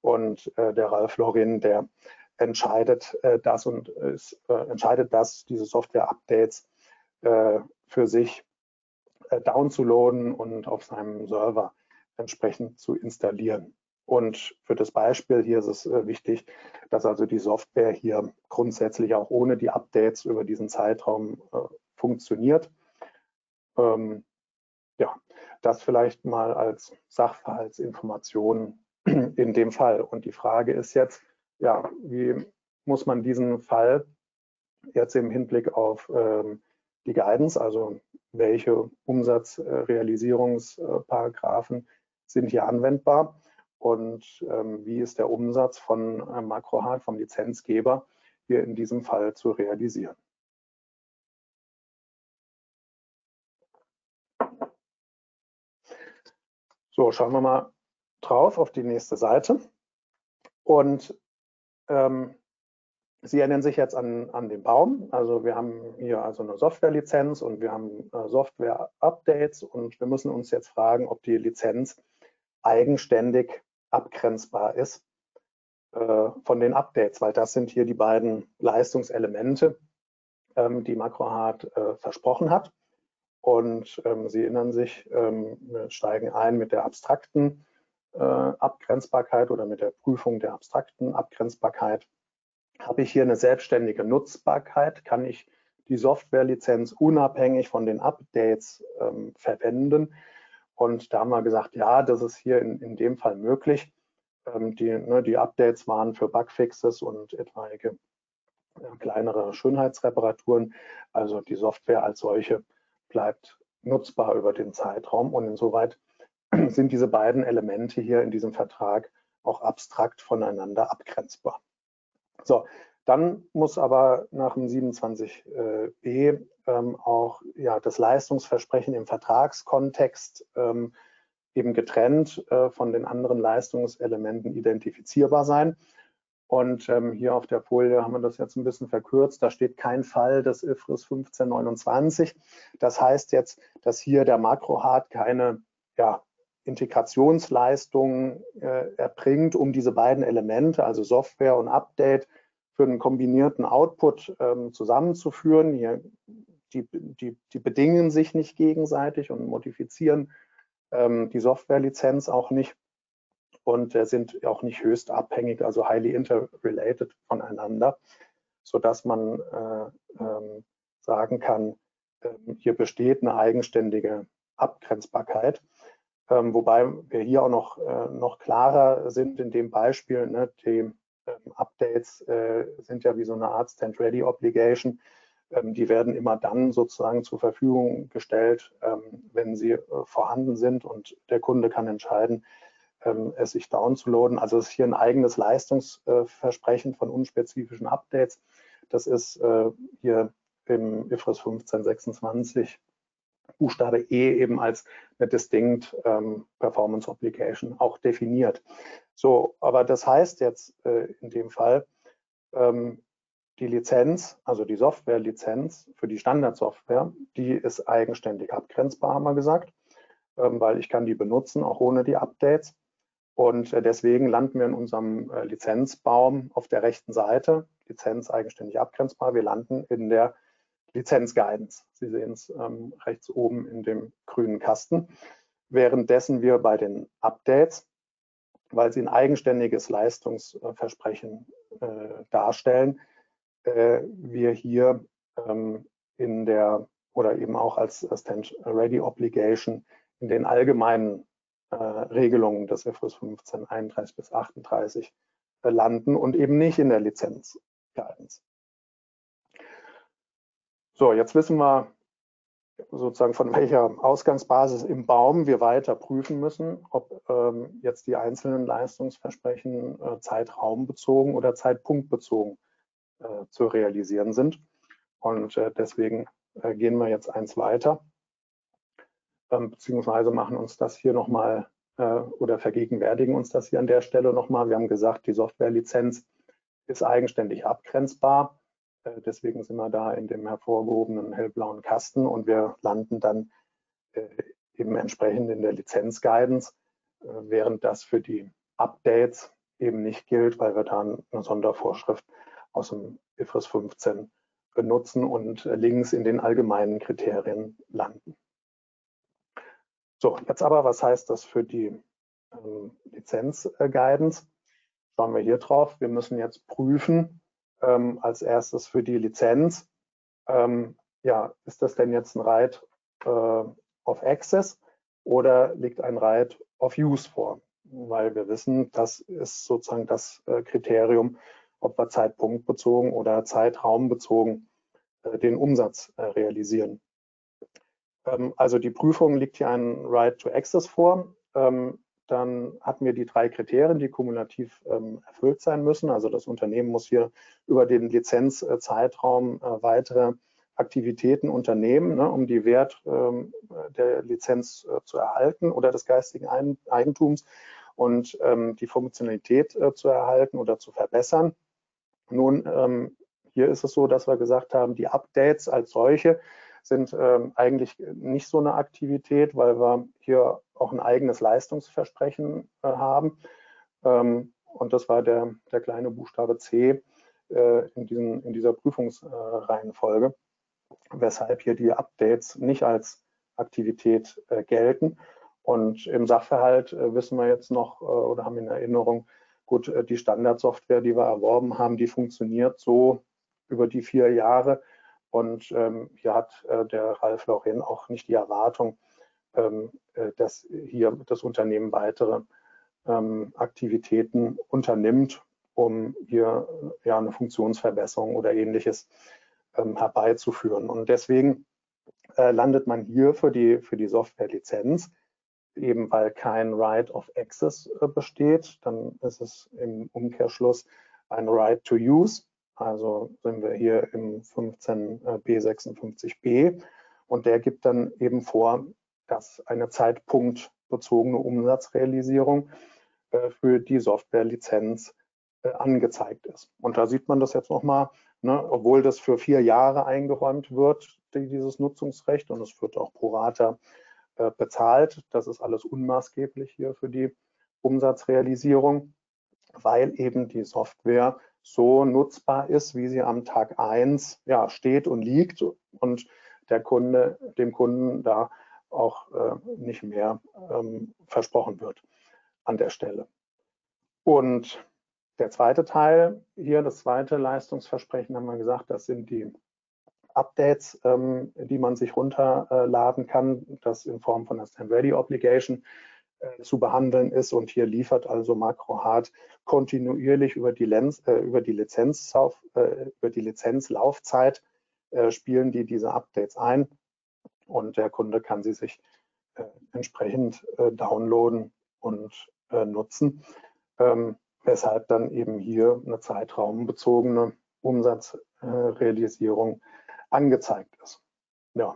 Und äh, der Ralf Lorin, der entscheidet äh, das und ist, äh, entscheidet das, diese Software-Updates äh, für sich äh, downzuladen und auf seinem Server entsprechend zu installieren. Und für das Beispiel hier ist es äh, wichtig, dass also die Software hier grundsätzlich auch ohne die Updates über diesen Zeitraum funktioniert. Ähm, ja, das vielleicht mal als Sachverhaltsinformation in dem Fall. Und die Frage ist jetzt, ja, wie muss man diesen Fall jetzt im Hinblick auf ähm, die Guidance, also welche Umsatzrealisierungsparagraphen sind hier anwendbar und ähm, wie ist der Umsatz von äh, Makrohard, vom Lizenzgeber, hier in diesem Fall zu realisieren. So, schauen wir mal drauf auf die nächste Seite. Und ähm, Sie erinnern sich jetzt an, an den Baum. Also wir haben hier also eine Softwarelizenz und wir haben äh, Software-Updates und wir müssen uns jetzt fragen, ob die Lizenz eigenständig abgrenzbar ist äh, von den Updates, weil das sind hier die beiden Leistungselemente, ähm, die MacroHard äh, versprochen hat. Und ähm, Sie erinnern sich, ähm, wir steigen ein mit der abstrakten äh, Abgrenzbarkeit oder mit der Prüfung der abstrakten Abgrenzbarkeit habe ich hier eine selbstständige Nutzbarkeit? Kann ich die Softwarelizenz unabhängig von den Updates ähm, verwenden? Und da haben wir gesagt, ja, das ist hier in, in dem Fall möglich. Ähm, die, ne, die, Updates waren für Bugfixes und etwaige kleinere Schönheitsreparaturen. Also die Software als solche bleibt nutzbar über den Zeitraum. Und insoweit sind diese beiden Elemente hier in diesem Vertrag auch abstrakt voneinander abgrenzbar. So, dann muss aber nach dem 27b ähm, auch ja, das Leistungsversprechen im Vertragskontext ähm, eben getrennt äh, von den anderen Leistungselementen identifizierbar sein. Und ähm, hier auf der Folie haben wir das jetzt ein bisschen verkürzt. Da steht kein Fall des IFRS 1529. Das heißt jetzt, dass hier der Makrohard keine ja, Integrationsleistungen äh, erbringt, um diese beiden Elemente, also Software und Update, für einen kombinierten Output ähm, zusammenzuführen. Hier, die, die, die bedingen sich nicht gegenseitig und modifizieren ähm, die Softwarelizenz auch nicht und äh, sind auch nicht höchst abhängig, also highly interrelated voneinander, sodass man äh, ähm, sagen kann, äh, hier besteht eine eigenständige Abgrenzbarkeit. Ähm, wobei wir hier auch noch, äh, noch klarer sind in dem Beispiel, ne, die ähm, Updates äh, sind ja wie so eine Art Stand-Ready-Obligation. Ähm, die werden immer dann sozusagen zur Verfügung gestellt, ähm, wenn sie äh, vorhanden sind und der Kunde kann entscheiden, es sich downzuladen. Also es ist hier ein eigenes Leistungsversprechen von unspezifischen Updates. Das ist äh, hier im IFRS 1526 Buchstabe E eben als eine Distinct ähm, Performance Obligation auch definiert. So, aber das heißt jetzt äh, in dem Fall, ähm, die Lizenz, also die Softwarelizenz für die Standardsoftware, die ist eigenständig abgrenzbar, haben wir gesagt, ähm, weil ich kann die benutzen, auch ohne die Updates. Und äh, deswegen landen wir in unserem äh, Lizenzbaum auf der rechten Seite, Lizenz eigenständig abgrenzbar. Wir landen in der Lizenz-Guidance. Sie sehen es ähm, rechts oben in dem grünen Kasten. Währenddessen wir bei den Updates, weil sie ein eigenständiges Leistungsversprechen äh, darstellen, äh, wir hier ähm, in der oder eben auch als Stand Ready Obligation in den allgemeinen äh, Regelungen des IFRS 15 31 bis 38 äh, landen und eben nicht in der Lizenz Guidance. So, jetzt wissen wir sozusagen von welcher Ausgangsbasis im Baum wir weiter prüfen müssen, ob ähm, jetzt die einzelnen Leistungsversprechen äh, zeitraumbezogen oder zeitpunktbezogen äh, zu realisieren sind. Und deswegen gehen wir jetzt eins weiter, beziehungsweise machen uns das hier nochmal äh, oder vergegenwärtigen uns das hier an der Stelle nochmal. Wir haben gesagt, die Softwarelizenz ist eigenständig abgrenzbar. Äh, deswegen sind wir da in dem hervorgehobenen hellblauen Kasten und wir landen dann äh, eben entsprechend in der Lizenz-Guidance, äh, während das für die Updates eben nicht gilt, weil wir da eine Sondervorschrift aus dem IFRS 15 benutzen und links in den allgemeinen Kriterien landen. So, jetzt aber, was heißt das für die ähm, Lizenz-Guidance? Schauen wir hier drauf. Wir müssen jetzt prüfen, ähm, als erstes für die Lizenz. Ähm, ja, ist das denn jetzt ein Right äh, of Access oder liegt ein Right of Use vor? Weil wir wissen, das ist sozusagen das äh, Kriterium, ob wir zeitpunktbezogen oder zeitraumbezogen äh, den Umsatz äh, realisieren. Ähm, also die Prüfung liegt hier ein Right to Access vor. Ähm, dann hatten wir die drei Kriterien, die kumulativ ähm, erfüllt sein müssen. Also das Unternehmen muss hier über den Lizenzzeitraum äh, weitere Aktivitäten unternehmen, ne, um die Wert der Lizenz äh, zu erhalten oder des geistigen Eigentums und die Funktionalität äh, zu erhalten oder zu verbessern. Nun, hier ist es so, dass wir gesagt haben, die Updates als solche sind ähm, eigentlich nicht so eine Aktivität, weil wir hier auch ein eigenes Leistungsversprechen äh, haben. Ähm, und das war der, der kleine Buchstabe C äh, in, diesen, in dieser Prüfungsreihenfolge, weshalb hier die Updates nicht als Aktivität äh, gelten. Und im Sachverhalt äh, wissen wir jetzt noch äh, oder haben in Erinnerung, gut, die Standardsoftware, die wir erworben haben, die funktioniert so über die vier Jahre und ähm, hier hat äh, der Ralf Lauren auch nicht die Erwartung, ähm, äh, dass hier das Unternehmen weitere ähm, Aktivitäten unternimmt, um hier äh, ja, eine Funktionsverbesserung oder ähnliches ähm, herbeizuführen. Und deswegen äh, landet man hier für die, für die Softwarelizenz, eben weil kein Right of Access äh, besteht, dann ist es im Umkehrschluss ein Right to Use. Also sind wir hier im 15b56b und der gibt dann eben vor, dass eine zeitpunktbezogene Umsatzrealisierung äh, für die Softwarelizenz äh, angezeigt ist. Und da sieht man das jetzt nochmal, ne, obwohl das für vier Jahre eingeräumt wird, dieses Nutzungsrecht und es wird auch pro Rata äh, bezahlt. Das ist alles unmaßgeblich hier für die Umsatzrealisierung, weil eben die Software so nutzbar ist, wie sie am Tag 1 ja, steht und liegt und der Kunde, dem Kunden da auch äh, nicht mehr ähm, versprochen wird an der Stelle. Und der zweite Teil hier, das zweite Leistungsversprechen, haben wir gesagt, das sind die Updates, ähm, die man sich runterladen kann, das in Form von einer Stand-Ready Obligation äh, zu behandeln ist. Und hier liefert also MacroHard kontinuierlich über die, Lenz, äh, über die, Lizenzlauf, äh, über die Lizenzlaufzeit äh, spielen die diese Updates ein und der Kunde kann sie sich äh, entsprechend äh, downloaden und nutzen, ähm, weshalb dann eben hier eine zeitraumbezogene Umsatzrealisierung angezeigt ist. Ja,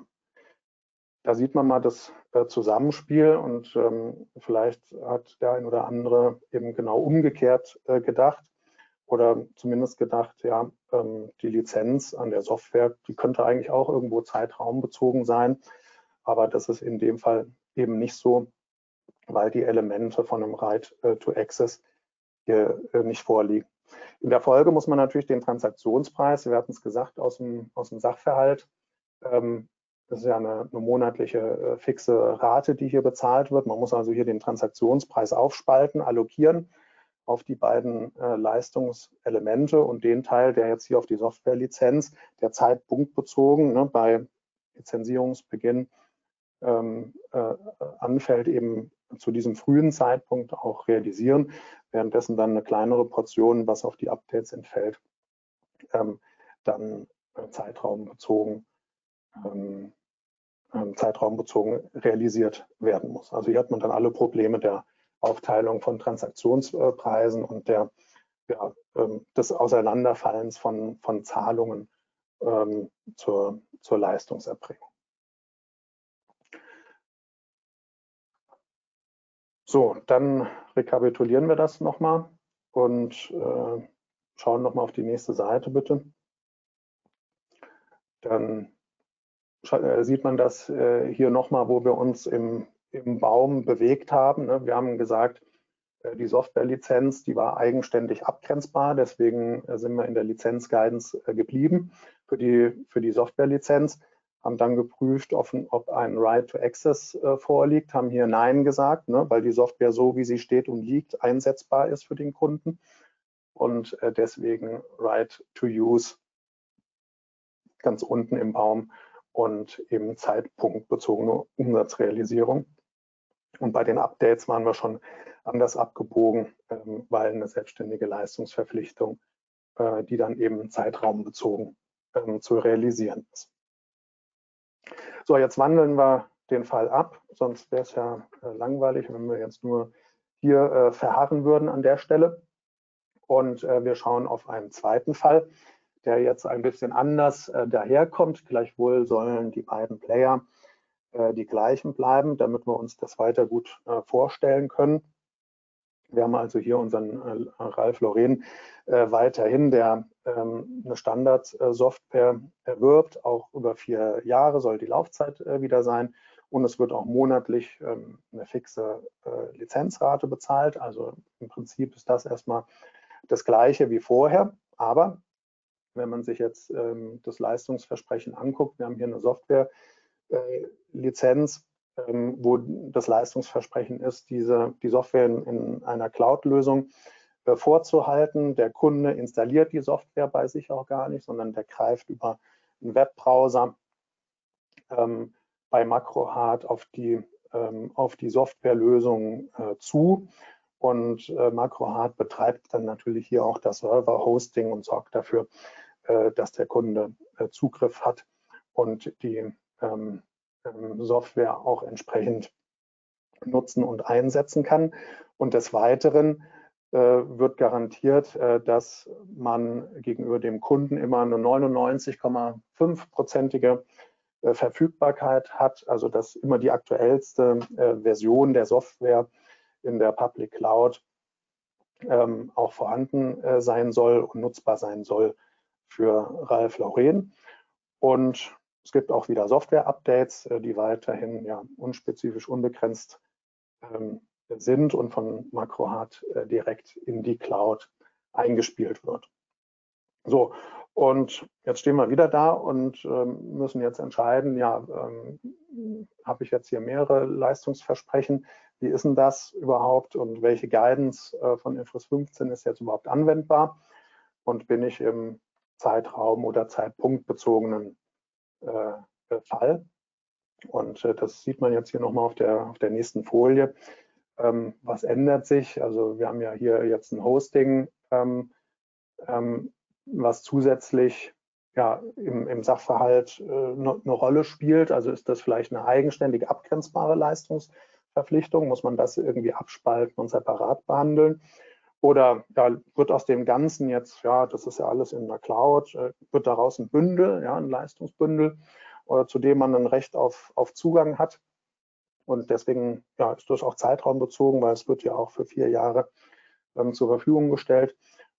da sieht man mal das äh, Zusammenspiel und ähm, vielleicht hat der ein oder andere eben genau umgekehrt äh, gedacht oder zumindest gedacht, ja, ähm, die Lizenz an der Software, die könnte eigentlich auch irgendwo zeitraumbezogen sein, aber das ist in dem Fall eben nicht so, weil die Elemente von einem Right äh, to Access hier äh, nicht vorliegen. In der Folge muss man natürlich den Transaktionspreis, wir hatten es gesagt, aus dem, aus dem Sachverhalt ähm, das ist ja eine, eine monatliche äh, fixe Rate, die hier bezahlt wird. Man muss also hier den Transaktionspreis aufspalten, allokieren auf die beiden äh, Leistungselemente und den Teil, der jetzt hier auf die Softwarelizenz, der Zeitpunkt bezogen ne, bei Lizenzierungsbeginn ähm, äh, anfällt, eben zu diesem frühen Zeitpunkt auch realisieren, währenddessen dann eine kleinere Portion, was auf die Updates entfällt, ähm, dann äh, zeitraumbezogen ähm, ähm, zeitraumbezogen realisiert werden muss. Also hier hat man dann alle Probleme der Aufteilung von Transaktionspreisen und der, ja, ähm, des Auseinanderfallens von, von Zahlungen ähm, zur, zur Leistungserbringung. So, dann rekapitulieren wir das nochmal und äh, schauen nochmal auf die nächste Seite bitte. Dann sieht man das äh, hier nochmal, wo wir uns im, im Baum bewegt haben. Ne? Wir haben gesagt, äh, die Softwarelizenz, die war eigenständig abgrenzbar, deswegen sind wir in der Lizenzguidance geblieben für die, für die Softwarelizenz, haben dann geprüft, ob, ob ein Right to Access vorliegt, haben hier Nein gesagt, ne, weil die Software so, wie sie steht und liegt, einsetzbar ist für den Kunden und deswegen Right to Use ganz unten im Baum und eben zeitpunktbezogene Umsatzrealisierung. Und bei den Updates waren wir schon anders abgebogen, ähm, weil eine selbstständige Leistungsverpflichtung, äh, die dann eben zeitraumbezogen ähm, zu realisieren ist. So, jetzt wandeln wir den Fall ab, sonst wäre es ja äh, langweilig, wenn wir jetzt nur hier äh, verharren würden an der Stelle. Und wir schauen auf einen zweiten Fall, der jetzt ein bisschen anders äh, daherkommt. Gleichwohl sollen die beiden Player äh, die gleichen bleiben, damit wir uns das weiter gut äh, vorstellen können. Wir haben also hier unseren äh, Ralf Loren äh, weiterhin, der ähm, eine Standardsoftware erwirbt. Auch über vier Jahre soll die Laufzeit äh, wieder sein. Und es wird auch monatlich ähm, eine fixe Lizenzrate bezahlt. Also im Prinzip ist das erstmal das Gleiche wie vorher. Aber wenn man sich jetzt ähm, das Leistungsversprechen anguckt, wir haben hier eine Software-Lizenz, äh, wo das Leistungsversprechen ist, diese, die Software in, in einer Cloud-Lösung äh, vorzuhalten. Der Kunde installiert die Software bei sich auch gar nicht, sondern der greift über einen Webbrowser ähm, bei MacroHard auf die, ähm, auf die Softwarelösung äh, zu. Und äh, MacroHard betreibt dann natürlich hier auch das Server-Hosting und sorgt dafür, dass der Kunde äh, Zugriff hat und die ähm, ähm, Software auch entsprechend nutzen und einsetzen kann. Und des Weiteren äh, wird garantiert, äh, dass man gegenüber dem Kunden immer eine 99,5-prozentige äh, Verfügbarkeit hat, also dass immer die aktuellste Version der Software in der Public Cloud ähm, auch vorhanden sein soll und nutzbar sein soll für Ralf Lauren. Und es gibt auch wieder Software-Updates, die weiterhin ja, unspezifisch unbegrenzt ähm, sind und von MacroHard äh, direkt in die Cloud eingespielt wird. So, und jetzt stehen wir wieder da und ähm, müssen jetzt entscheiden, ja, ähm, habe ich jetzt hier mehrere Leistungsversprechen? Wie ist denn das überhaupt und welche Guidance äh, von Infris 15 ist jetzt überhaupt anwendbar? Und bin ich im Zeitraum oder zeitpunktbezogenen äh, Fall? Und äh, das sieht man jetzt hier nochmal auf der, auf der nächsten Folie. Ähm, was ändert sich? Also wir haben ja hier jetzt ein Hosting, ähm, ähm, was zusätzlich ja, im, im Sachverhalt äh, eine, eine Rolle spielt. Also ist das vielleicht eine eigenständig abgrenzbare Leistungsverpflichtung? Muss man das irgendwie abspalten und separat behandeln? Oder ja, wird aus dem Ganzen jetzt, ja, das ist ja alles in der Cloud, äh, wird daraus ein Bündel, ja, ein Leistungsbündel, oder zu dem man ein Recht auf, auf Zugang hat? Und deswegen ja, ist das auch zeitraumbezogen, weil es wird ja auch für vier Jahre ähm, zur Verfügung gestellt.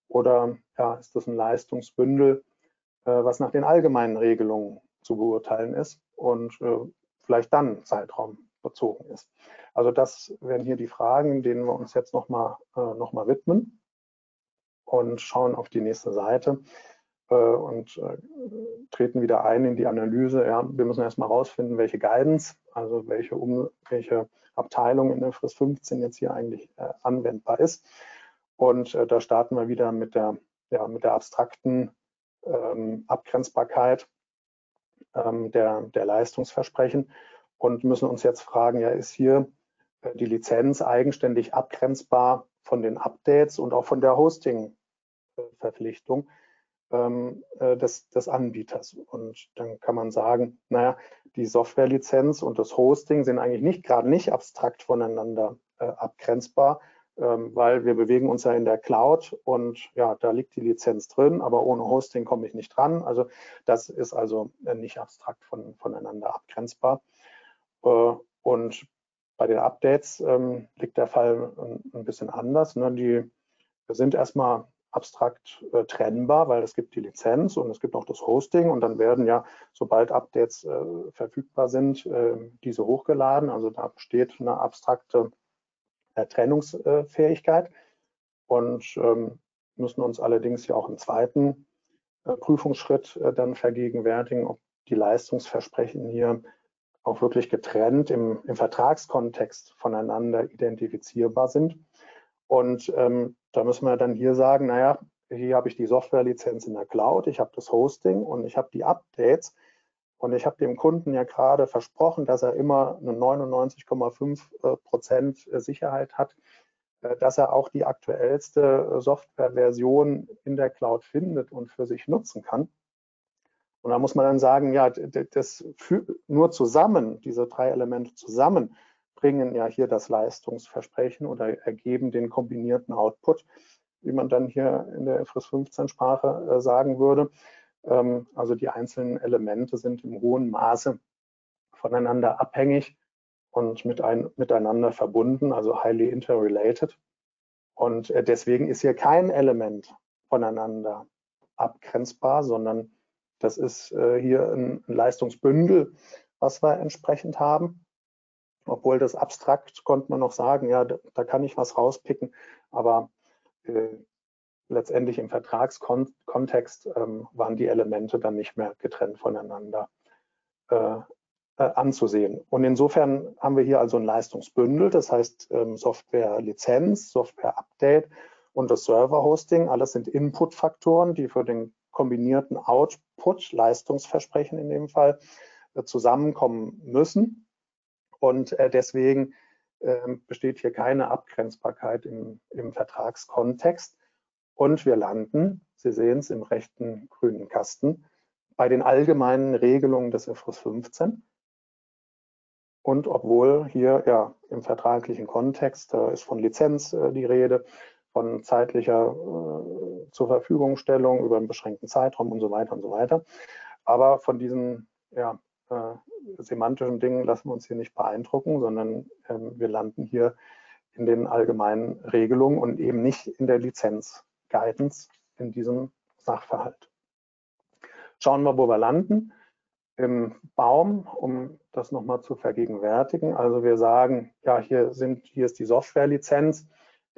Oder ja, ist das ein Leistungsbündel, äh, was nach den allgemeinen Regelungen zu beurteilen ist und äh, vielleicht dann zeitraumbezogen ist. Also das wären hier die Fragen, denen wir uns jetzt nochmal äh, noch widmen und schauen auf die nächste Seite. Äh, und äh, treten wieder ein in die Analyse. Ja, wir müssen erstmal herausfinden, welche Guidance, also welche, um, welche Abteilung in der Frist 15 jetzt hier eigentlich äh, anwendbar ist. Und äh, da starten wir wieder mit der, ja, mit der abstrakten ähm, Abgrenzbarkeit ähm, der, der Leistungsversprechen und müssen uns jetzt fragen, ja, ist hier äh, die Lizenz eigenständig abgrenzbar von den Updates und auch von der Hosting-Verpflichtung? ähm, äh, des, des Anbieters. Und dann kann man sagen, naja, die Softwarelizenz und das Hosting sind eigentlich nicht gerade nicht abstrakt voneinander äh, abgrenzbar, ähm, weil wir bewegen uns ja in der Cloud und ja, da liegt die Lizenz drin, aber ohne Hosting komme ich nicht dran. Also das ist also äh, nicht abstrakt von, voneinander abgrenzbar. Äh, und bei den Updates ähm, liegt der Fall ein, bisschen anders. Ne? Die sind erstmal abstrakt äh, trennbar, weil es gibt die Lizenz und es gibt auch das Hosting und dann werden ja, sobald Updates äh, verfügbar sind, äh, diese hochgeladen. Also da besteht eine abstrakte äh, Trennungsfähigkeit und ähm, müssen uns allerdings ja auch im zweiten Prüfungsschritt dann vergegenwärtigen, ob die Leistungsversprechen hier auch wirklich getrennt im, im Vertragskontext voneinander identifizierbar sind. Und ähm, da müssen wir dann hier sagen, naja, hier habe ich die Softwarelizenz in der Cloud, ich habe das Hosting und ich habe die Updates. Und ich habe dem Kunden ja gerade versprochen, dass er immer eine 99,5 Prozent Sicherheit hat, äh, dass er auch die aktuellste Softwareversion in der Cloud findet und für sich nutzen kann. Und da muss man dann sagen, ja, das nur zusammen, diese drei Elemente zusammen, bringen ja hier das Leistungsversprechen oder ergeben den kombinierten Output, wie man dann hier in der FRIS 15 Sprache äh, sagen würde. Ähm, also die einzelnen Elemente sind im hohen Maße voneinander abhängig und mit ein, miteinander verbunden, also highly interrelated. Und äh, deswegen ist hier kein Element voneinander abgrenzbar, sondern das ist äh, hier ein, Leistungsbündel, was wir entsprechend haben. Obwohl das abstrakt konnte man noch sagen, ja, da, da kann ich was rauspicken, aber äh, letztendlich im Vertragskontext ähm, waren die Elemente dann nicht mehr getrennt voneinander äh, äh, anzusehen. Und insofern haben wir hier also ein Leistungsbündel, das heißt ähm, Software-Lizenz, Software-Update und das Server-Hosting. Alles sind Input-Faktoren, die für den kombinierten Output, Leistungsversprechen in dem Fall, äh, zusammenkommen müssen. Und äh, deswegen ähm, besteht hier keine Abgrenzbarkeit im, im Vertragskontext. Und wir landen, Sie sehen es im rechten grünen Kasten, bei den allgemeinen Regelungen des IFRS 15. Und obwohl hier ja im vertraglichen Kontext äh, ist von Lizenz die Rede, von zeitlicher äh, zur Verfügungstellung über einen beschränkten Zeitraum und so weiter und so weiter. Aber von diesen ja, äh, semantischen Dingen lassen wir uns hier nicht beeindrucken, sondern ähm, wir landen hier in den allgemeinen Regelungen und eben nicht in der Lizenz Guidance in diesem Sachverhalt. Schauen wir, wo wir landen. Im Baum, um das nochmal zu vergegenwärtigen. Also wir sagen, ja, hier, sind, hier ist die Softwarelizenz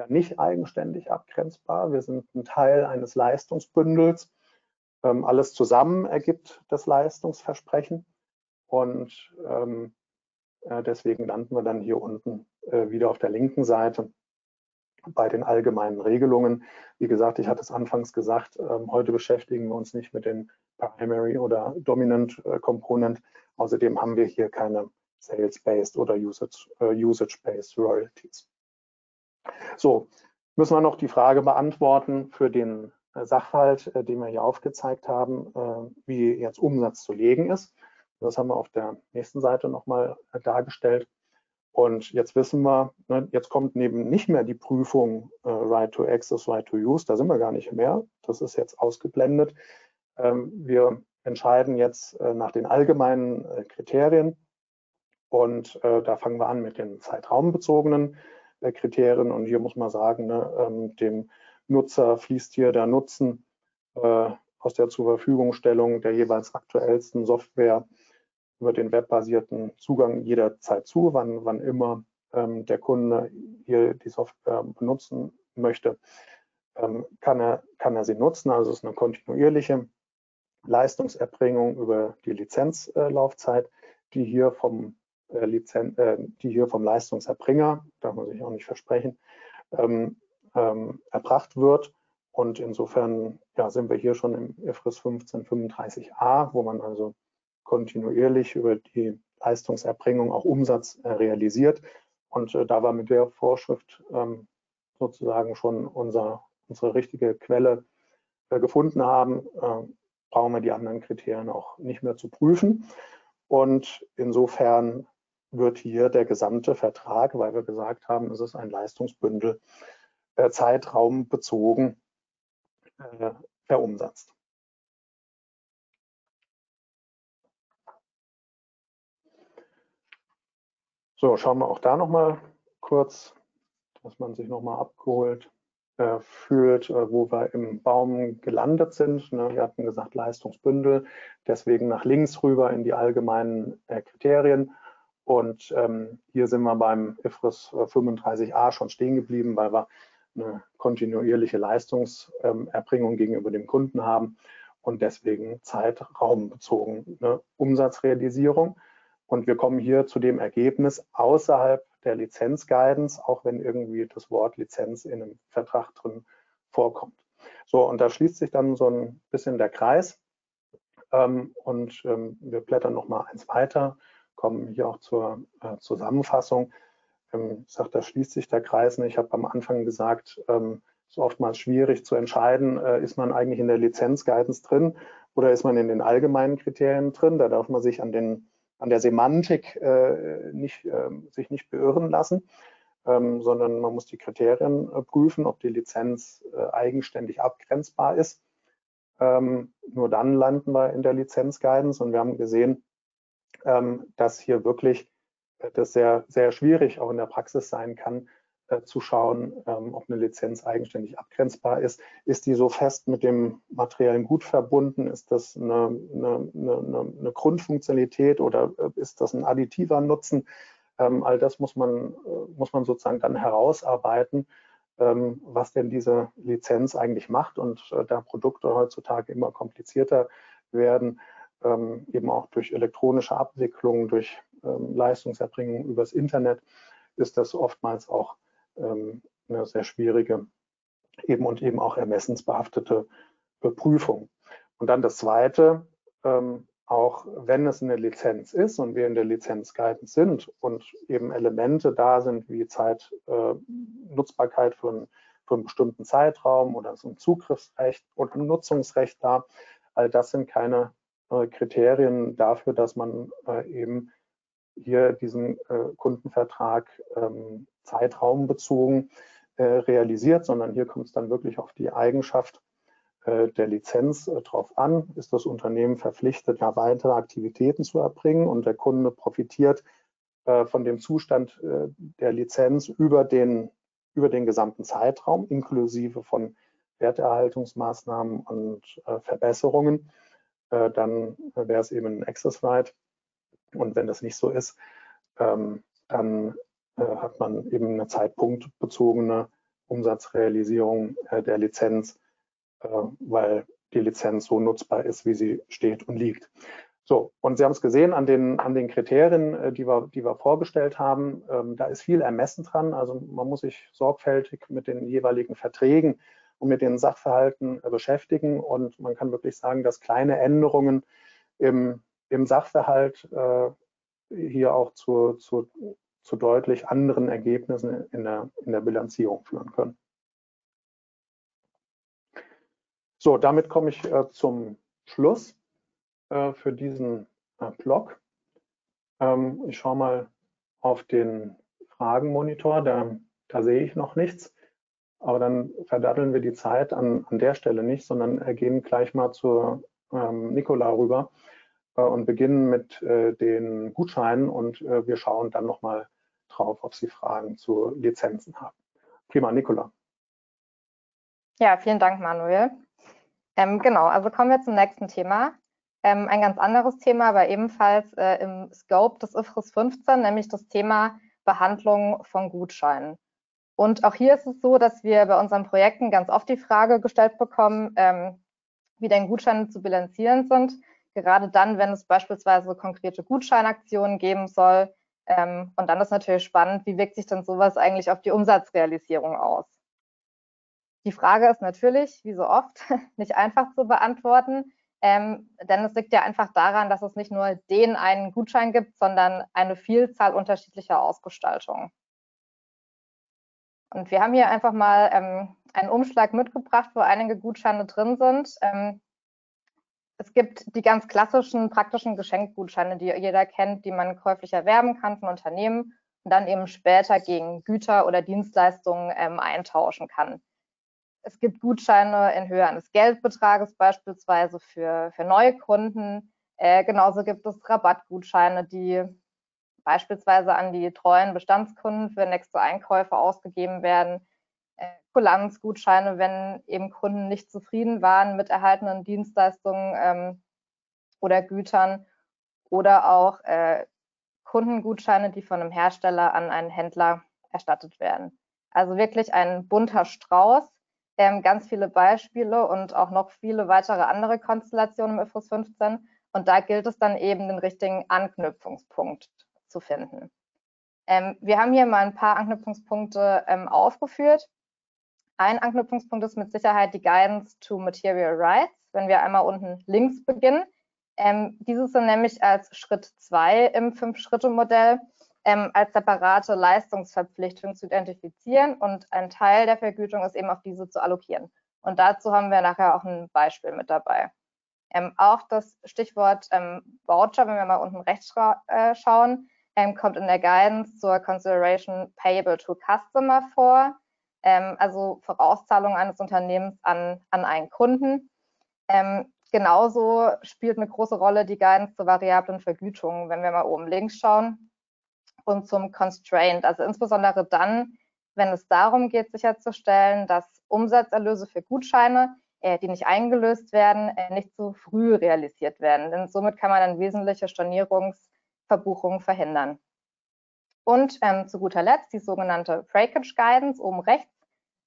ja nicht eigenständig abgrenzbar. Wir sind ein Teil eines Leistungsbündels. Ähm, alles zusammen ergibt das Leistungsversprechen. Und ähm, äh, deswegen landen wir dann hier unten äh, wieder auf der linken Seite bei den allgemeinen Regelungen. Wie gesagt, ich hatte es anfangs gesagt, ähm, heute beschäftigen wir uns nicht mit den Primary oder Dominant äh, Component. Außerdem haben wir hier keine Sales-Based oder äh, Usage-Based Royalties. So, müssen wir noch die Frage beantworten für den äh, Sachverhalt, den wir hier aufgezeigt haben, wie jetzt Umsatz zu legen ist. Das haben wir auf der nächsten Seite nochmal dargestellt. Und jetzt wissen wir, ne, jetzt kommt neben nicht mehr die Prüfung äh, Right to Access, Right to Use, da sind wir gar nicht mehr. Das ist jetzt ausgeblendet. Ähm, wir entscheiden jetzt äh, nach den allgemeinen äh, Kriterien und äh, da fangen wir an mit den zeitraumbezogenen äh, Kriterien. Und hier muss man sagen, ne, ähm, dem Nutzer fließt hier der Nutzen äh, aus der Zurverfügungstellung der jeweils aktuellsten Software über den webbasierten Zugang jederzeit zu, wann, wann immer ähm, der Kunde hier die Software benutzen möchte, ähm, kann, er, kann er sie nutzen. Also es ist eine kontinuierliche Leistungserbringung über die Lizenzlaufzeit, die hier vom äh, Lizen äh, die hier vom Leistungserbringer, darf man sich auch nicht versprechen, ähm, ähm, erbracht wird. Und insofern ja, sind wir hier schon im IFRS 1535a, wo man also kontinuierlich über die Leistungserbringung auch Umsatz äh, realisiert. Und äh, da wir mit der Vorschrift ähm, sozusagen schon unser, unsere richtige Quelle äh, gefunden haben, brauchen wir die anderen Kriterien auch nicht mehr zu prüfen. Und insofern wird hier der gesamte Vertrag, weil wir gesagt haben, es ist ein Leistungsbündel, zeitraumbezogen verumsatzt. So, schauen wir auch da nochmal kurz, dass man sich nochmal abgeholt äh, fühlt, äh, wo wir im Baum gelandet sind. Ne? Wir hatten gesagt Leistungsbündel, deswegen nach links rüber in die allgemeinen äh, Kriterien. Und ähm, hier sind wir beim IFRS 35a schon stehen geblieben, weil wir eine kontinuierliche Leistungserbringung gegenüber dem Kunden haben und deswegen zeitraumbezogen eine Umsatzrealisierung. Und wir kommen hier zu dem Ergebnis außerhalb der Lizenz-Guidance, auch wenn irgendwie das Wort Lizenz in einem Vertrag drin vorkommt. So, und da schließt sich dann so ein bisschen der Kreis. Ähm, und ähm, wir blättern noch mal eins weiter, kommen hier auch zur äh, Zusammenfassung. Ähm, ich sage, da schließt sich der Kreis. Ich habe am Anfang gesagt, ähm, es ist oftmals schwierig zu entscheiden, äh, ist man eigentlich in der Lizenz-Guidance drin oder ist man in den allgemeinen Kriterien drin. Da darf man sich an den an der Semantik äh, nicht, äh, sich nicht beirren lassen, ähm, sondern man muss die Kriterien äh, prüfen, ob die Lizenz äh, eigenständig abgrenzbar ist. Ähm, nur dann landen wir in der Lizenz-Guidance und wir haben gesehen, ähm, dass hier wirklich äh, das sehr, sehr schwierig auch in der Praxis sein kann, äh, zu schauen, ähm, ob eine Lizenz eigenständig abgrenzbar ist. Ist die so fest mit dem materiellen Gut verbunden? Ist das eine, eine, eine, eine Grundfunktionalität oder äh, ist das ein additiver Nutzen? Ähm, all das muss man, muss man sozusagen dann herausarbeiten, ähm, was denn diese Lizenz eigentlich macht. Und da Produkte heutzutage immer komplizierter werden, ähm, eben auch durch elektronische Abwicklung, durch ähm, Leistungserbringung übers Internet, ist das oftmals auch ähm, eine sehr schwierige eben und eben auch ermessensbehaftete Prüfung. Und dann das Zweite, ähm, auch wenn es eine Lizenz ist und wir in der Lizenz Guidance sind und eben Elemente da sind wie Zeitnutzbarkeit äh, für, einen, für einen bestimmten Zeitraum oder so ein Zugriffsrecht oder ein Nutzungsrecht da, all das sind keine äh, Kriterien dafür, dass man äh, eben hier diesen äh, Kundenvertrag ähm, zeitraumbezogen äh, realisiert, sondern hier kommt es dann wirklich auf die Eigenschaft äh, der Lizenz äh, drauf an. Ist das Unternehmen verpflichtet, ja weitere Aktivitäten zu erbringen und der Kunde profitiert äh, von dem Zustand äh, der Lizenz über den, über den gesamten Zeitraum, inklusive von Werterhaltungsmaßnahmen und äh, dann wäre es eben ein Access Right. Und wenn das nicht so ist, ähm, dann äh, hat man eben eine zeitpunktbezogene Umsatzrealisierung äh, der Lizenz, äh, weil die Lizenz so nutzbar ist, wie sie steht und liegt. So, und Sie haben es gesehen an den, an den Kriterien, die wir, die wir vorgestellt haben. Ähm, da ist viel Ermessen dran. Also man muss sich sorgfältig mit den jeweiligen Verträgen und mit den Sachverhalten beschäftigen. Und man kann wirklich sagen, dass kleine Änderungen im, im Sachverhalt äh, hier auch zu, zu, zu deutlich anderen Ergebnissen in der, in der Bilanzierung führen können. So, damit komme ich äh, zum Schluss äh, für diesen äh, Blog. Ähm, ich schaue mal auf den Fragenmonitor, da, da sehe ich noch nichts. Aber dann verdatteln wir die Zeit an, an der Stelle nicht, sondern gehen gleich mal zu ähm, Nicola rüber, äh, und beginnen mit äh, den Gutscheinen und äh, wir schauen dann nochmal drauf, ob Sie Fragen zu Lizenzen haben. Prima, Nicola. Ja, vielen Dank, Manuel. Ähm, genau, also kommen wir zum nächsten Thema. Ähm, ein ganz anderes Thema, aber ebenfalls äh, im Scope des IFRS 15, nämlich das Thema Behandlung von Gutscheinen. Und auch hier ist es so, dass wir bei unseren Projekten ganz oft die Frage gestellt bekommen, ähm, wie denn Gutscheine zu bilanzieren sind gerade dann, wenn es beispielsweise konkrete Gutscheinaktionen geben soll. Ähm, und dann ist natürlich spannend, wie wirkt sich denn sowas eigentlich auf die Umsatzrealisierung aus? Die Frage ist natürlich, wie so oft, nicht einfach zu beantworten, ähm, denn es liegt ja einfach daran, dass es nicht nur den einen Gutschein gibt, sondern eine Vielzahl unterschiedlicher Ausgestaltungen. Und wir haben hier einfach mal ähm, einen Umschlag mitgebracht, wo einige Gutscheine drin sind. Ähm, es gibt die ganz klassischen praktischen Geschenkgutscheine, die jeder kennt, die man käuflich erwerben kann von Unternehmen und dann eben später gegen Güter oder Dienstleistungen ähm, eintauschen kann. Es gibt Gutscheine in Höhe eines Geldbetrages beispielsweise für, für neue Kunden. Äh, genauso gibt es Rabattgutscheine, die beispielsweise an die treuen Bestandskunden für nächste Einkäufe ausgegeben werden. Äh, Kulanzgutscheine, wenn eben Kunden nicht zufrieden waren mit erhaltenen Dienstleistungen ähm, oder Gütern oder auch äh, Kundengutscheine, die von einem Hersteller an einen Händler erstattet werden. Also wirklich ein bunter Strauß, ähm, ganz viele Beispiele und auch noch viele weitere andere Konstellationen im IFRS 15. Und da gilt es dann eben, den richtigen Anknüpfungspunkt zu finden. Ähm, wir haben hier mal ein paar Anknüpfungspunkte ähm, aufgeführt. Ein Anknüpfungspunkt ist mit Sicherheit die Guidance to Material Rights, wenn wir einmal unten links beginnen. Ähm, dieses sind nämlich als Schritt zwei im Fünf-Schritte-Modell ähm, als separate Leistungsverpflichtung zu identifizieren und ein Teil der Vergütung ist eben auf diese zu allokieren. Und dazu haben wir nachher auch ein Beispiel mit dabei. Ähm, auch das Stichwort ähm, Voucher, wenn wir mal unten rechts äh, schauen, ähm, kommt in der Guidance zur Consideration Payable to Customer vor ähm, also Vorauszahlung eines Unternehmens an, an einen Kunden. Ähm, genauso spielt eine große Rolle die Guidance zur variablen Vergütung, wenn wir mal oben links schauen und zum Constraint, also insbesondere dann, wenn es darum geht, sicherzustellen, dass Umsatzerlöse für Gutscheine, äh, die nicht eingelöst werden, äh, nicht zu früh realisiert werden. Denn somit kann man dann wesentliche Stornierungsverbuchungen verhindern. Und ähm, zu guter Letzt die sogenannte Breakage Guidance oben rechts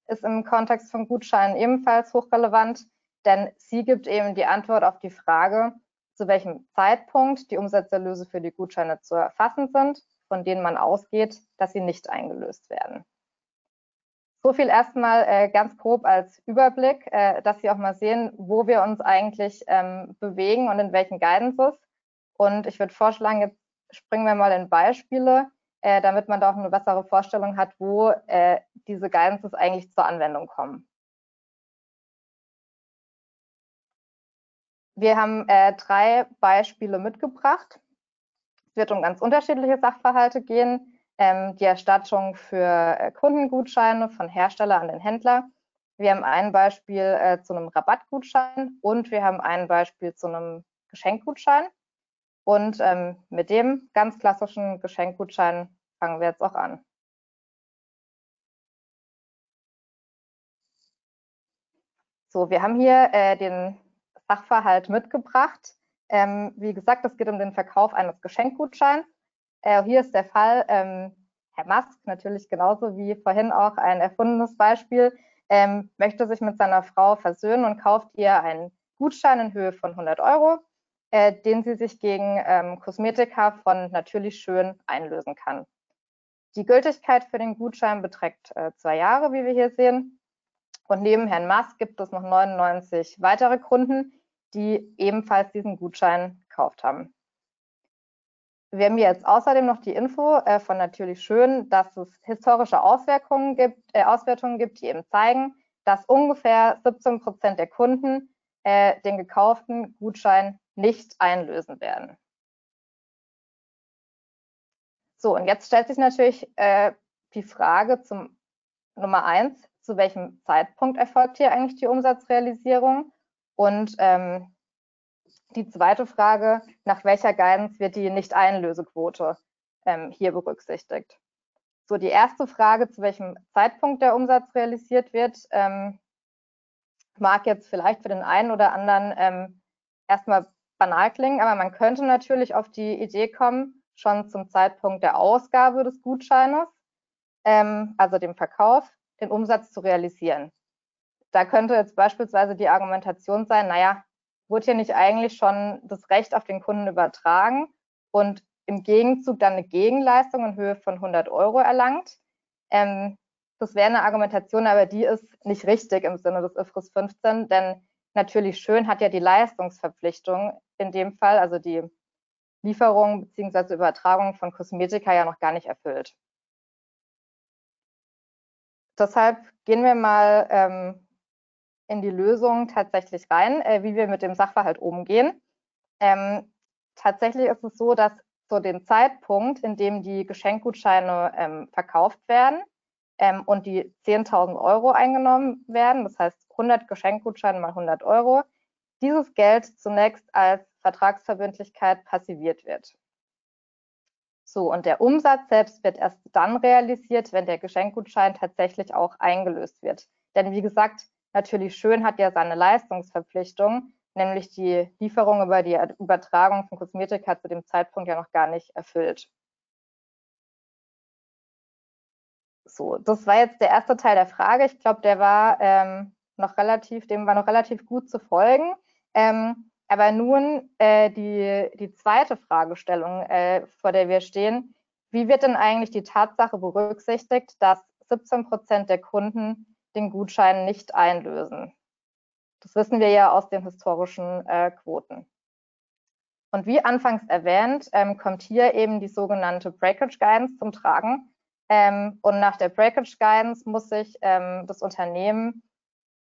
ist im Kontext von Gutscheinen ebenfalls hochrelevant, denn sie gibt eben die Antwort auf die Frage, zu welchem Zeitpunkt die Umsatzerlöse für die Gutscheine zu erfassen sind, von denen man ausgeht, dass sie nicht eingelöst werden. So viel erstmal äh, ganz grob als Überblick, äh, dass Sie auch mal sehen, wo wir uns eigentlich ähm, bewegen und in welchen Guidances. Und ich würde vorschlagen, jetzt springen wir mal in Beispiele, äh, damit man da auch eine bessere Vorstellung hat, wo äh, diese Guidances eigentlich zur Anwendung kommen. Wir haben äh, drei Beispiele mitgebracht. Es wird um ganz unterschiedliche Sachverhalte gehen. Ähm, die Erstattung für äh, Kundengutscheine von Hersteller an den Händler. Wir haben ein Beispiel äh, zu einem Rabattgutschein und wir haben ein Beispiel zu einem Geschenkgutschein. Und ähm, mit dem ganz klassischen Geschenkgutschein fangen wir jetzt auch an. So, wir haben hier äh, den Sachverhalt mitgebracht. Ähm, wie gesagt, es geht um den Verkauf eines Geschenkgutscheins. Äh, hier ist der Fall, ähm, Herr Musk, natürlich genauso wie vorhin auch ein erfundenes Beispiel, ähm, möchte sich mit seiner Frau versöhnen und kauft ihr einen Gutschein in Höhe von 100 Euro äh, den sie sich gegen ähm, Kosmetika von Natürlich Schön einlösen kann. Die Gültigkeit für den Gutschein beträgt äh, zwei Jahre, wie wir hier sehen. Und neben Herrn Maas gibt es noch 99 weitere Kunden, die ebenfalls diesen Gutschein gekauft haben. Wir haben jetzt außerdem noch die Info äh, von Natürlich Schön, dass es historische Auswirkungen gibt, äh, Auswertungen gibt, die eben zeigen, dass ungefähr 17 Prozent der Kunden äh, den gekauften Gutschein nicht einlösen werden. So, und jetzt stellt sich natürlich äh, die Frage zum Nummer eins, zu welchem Zeitpunkt erfolgt hier eigentlich die Umsatzrealisierung? Und ähm, die zweite Frage, nach welcher Guidance wird die Nicht-Einlösequote ähm, hier berücksichtigt? So, die erste Frage, zu welchem Zeitpunkt der Umsatz realisiert wird, ähm, mag jetzt vielleicht für den einen oder anderen ähm, erstmal banal klingen, aber man könnte natürlich auf die Idee kommen, schon zum Zeitpunkt der Ausgabe des Gutscheines, ähm, also dem Verkauf, den Umsatz zu realisieren. Da könnte jetzt beispielsweise die Argumentation sein, naja, wurde hier nicht eigentlich schon das Recht auf den Kunden übertragen und im Gegenzug dann eine Gegenleistung in Höhe von 100 Euro erlangt. Ähm, das wäre eine Argumentation, aber die ist nicht richtig im Sinne des IFRS 15, denn natürlich schön hat ja die Leistungsverpflichtung in dem Fall, also die Lieferung bzw. Übertragung von Kosmetika ja noch gar nicht erfüllt. Deshalb gehen wir mal ähm, in die Lösung tatsächlich rein, äh, wie wir mit dem Sachverhalt umgehen. Ähm, tatsächlich ist es so, dass zu dem Zeitpunkt, in dem die Geschenkgutscheine ähm, verkauft werden ähm, und die 10.000 Euro eingenommen werden, das heißt 100 Geschenkgutscheine mal 100 Euro, dieses Geld zunächst als Vertragsverbindlichkeit passiviert wird. So, und der Umsatz selbst wird erst dann realisiert, wenn der Geschenkgutschein tatsächlich auch eingelöst wird. Denn wie gesagt, natürlich schön hat ja seine Leistungsverpflichtung, nämlich die Lieferung über die Übertragung von Kosmetika zu dem Zeitpunkt ja noch gar nicht erfüllt. So, das war jetzt der erste Teil der Frage. Ich glaube, der war ähm, noch relativ, dem war noch relativ gut zu folgen. Ähm, aber nun äh, die, die zweite Fragestellung, äh, vor der wir stehen. Wie wird denn eigentlich die Tatsache berücksichtigt, dass 17 Prozent der Kunden den Gutschein nicht einlösen? Das wissen wir ja aus den historischen äh, Quoten. Und wie anfangs erwähnt, ähm, kommt hier eben die sogenannte Breakage Guidance zum Tragen. Ähm, und nach der Breakage Guidance muss sich ähm, das Unternehmen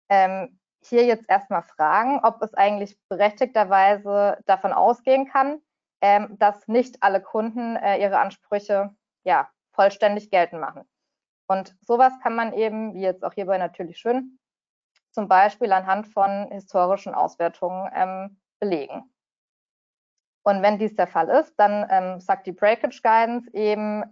ähm, hier jetzt erstmal fragen, ob es eigentlich berechtigterweise davon ausgehen kann, ähm, dass nicht alle Kunden äh, ihre Ansprüche ja, vollständig geltend machen. Und sowas kann man eben, wie jetzt auch hierbei natürlich schön, zum Beispiel anhand von historischen Auswertungen ähm, belegen. Und wenn dies der Fall ist, dann ähm, sagt die Breakage Guidance eben,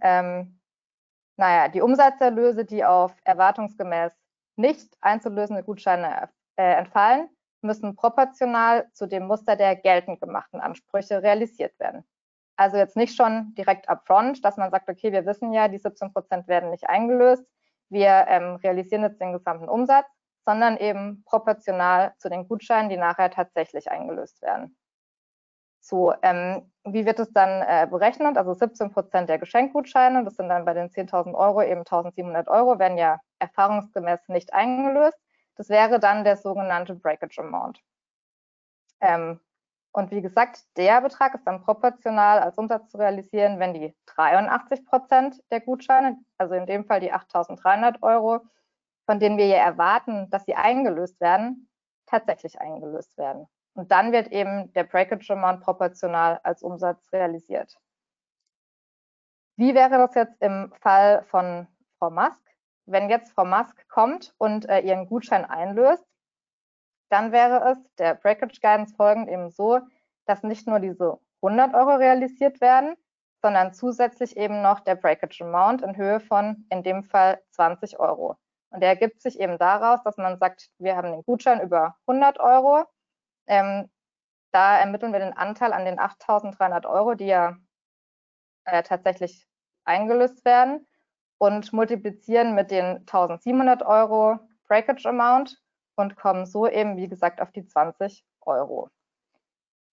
naja, die Umsatzerlöse, die auf erwartungsgemäß nicht einzulösende Gutscheine äh, entfallen, müssen proportional zu dem Muster der geltend gemachten Ansprüche realisiert werden. Also jetzt nicht schon direkt upfront, dass man sagt, okay, wir wissen ja, die 17 Prozent werden nicht eingelöst, wir ähm, realisieren jetzt den gesamten Umsatz, sondern eben proportional zu den Gutscheinen, die nachher tatsächlich eingelöst werden. So, ähm, wie wird es dann äh, berechnet? Also 17 Prozent der Geschenkgutscheine, das sind dann bei den 10.000 Euro eben 1.700 Euro, werden ja erfahrungsgemäß nicht eingelöst. Das wäre dann der sogenannte Breakage Amount. Ähm, und wie gesagt, der Betrag ist dann proportional als Umsatz zu realisieren, wenn die 83 Prozent der Gutscheine, also in dem Fall die 8.300 Euro, von denen wir ja erwarten, dass sie eingelöst werden, tatsächlich eingelöst werden. Und dann wird eben der Breakage Amount proportional als Umsatz realisiert. Wie wäre das jetzt im Fall von Frau Musk? Wenn jetzt Frau Musk kommt und äh, ihren Gutschein einlöst, dann wäre es der Breakage Guidance folgend eben so, dass nicht nur diese 100 Euro realisiert werden, sondern zusätzlich eben noch der Breakage Amount in Höhe von in dem Fall 20 Euro. Und der ergibt sich eben daraus, dass man sagt, wir haben den Gutschein über 100 Euro. Ähm, da ermitteln wir den Anteil an den 8.300 Euro, die ja äh, tatsächlich eingelöst werden und multiplizieren mit den 1.700 Euro Breakage Amount und kommen so eben, wie gesagt, auf die 20 Euro.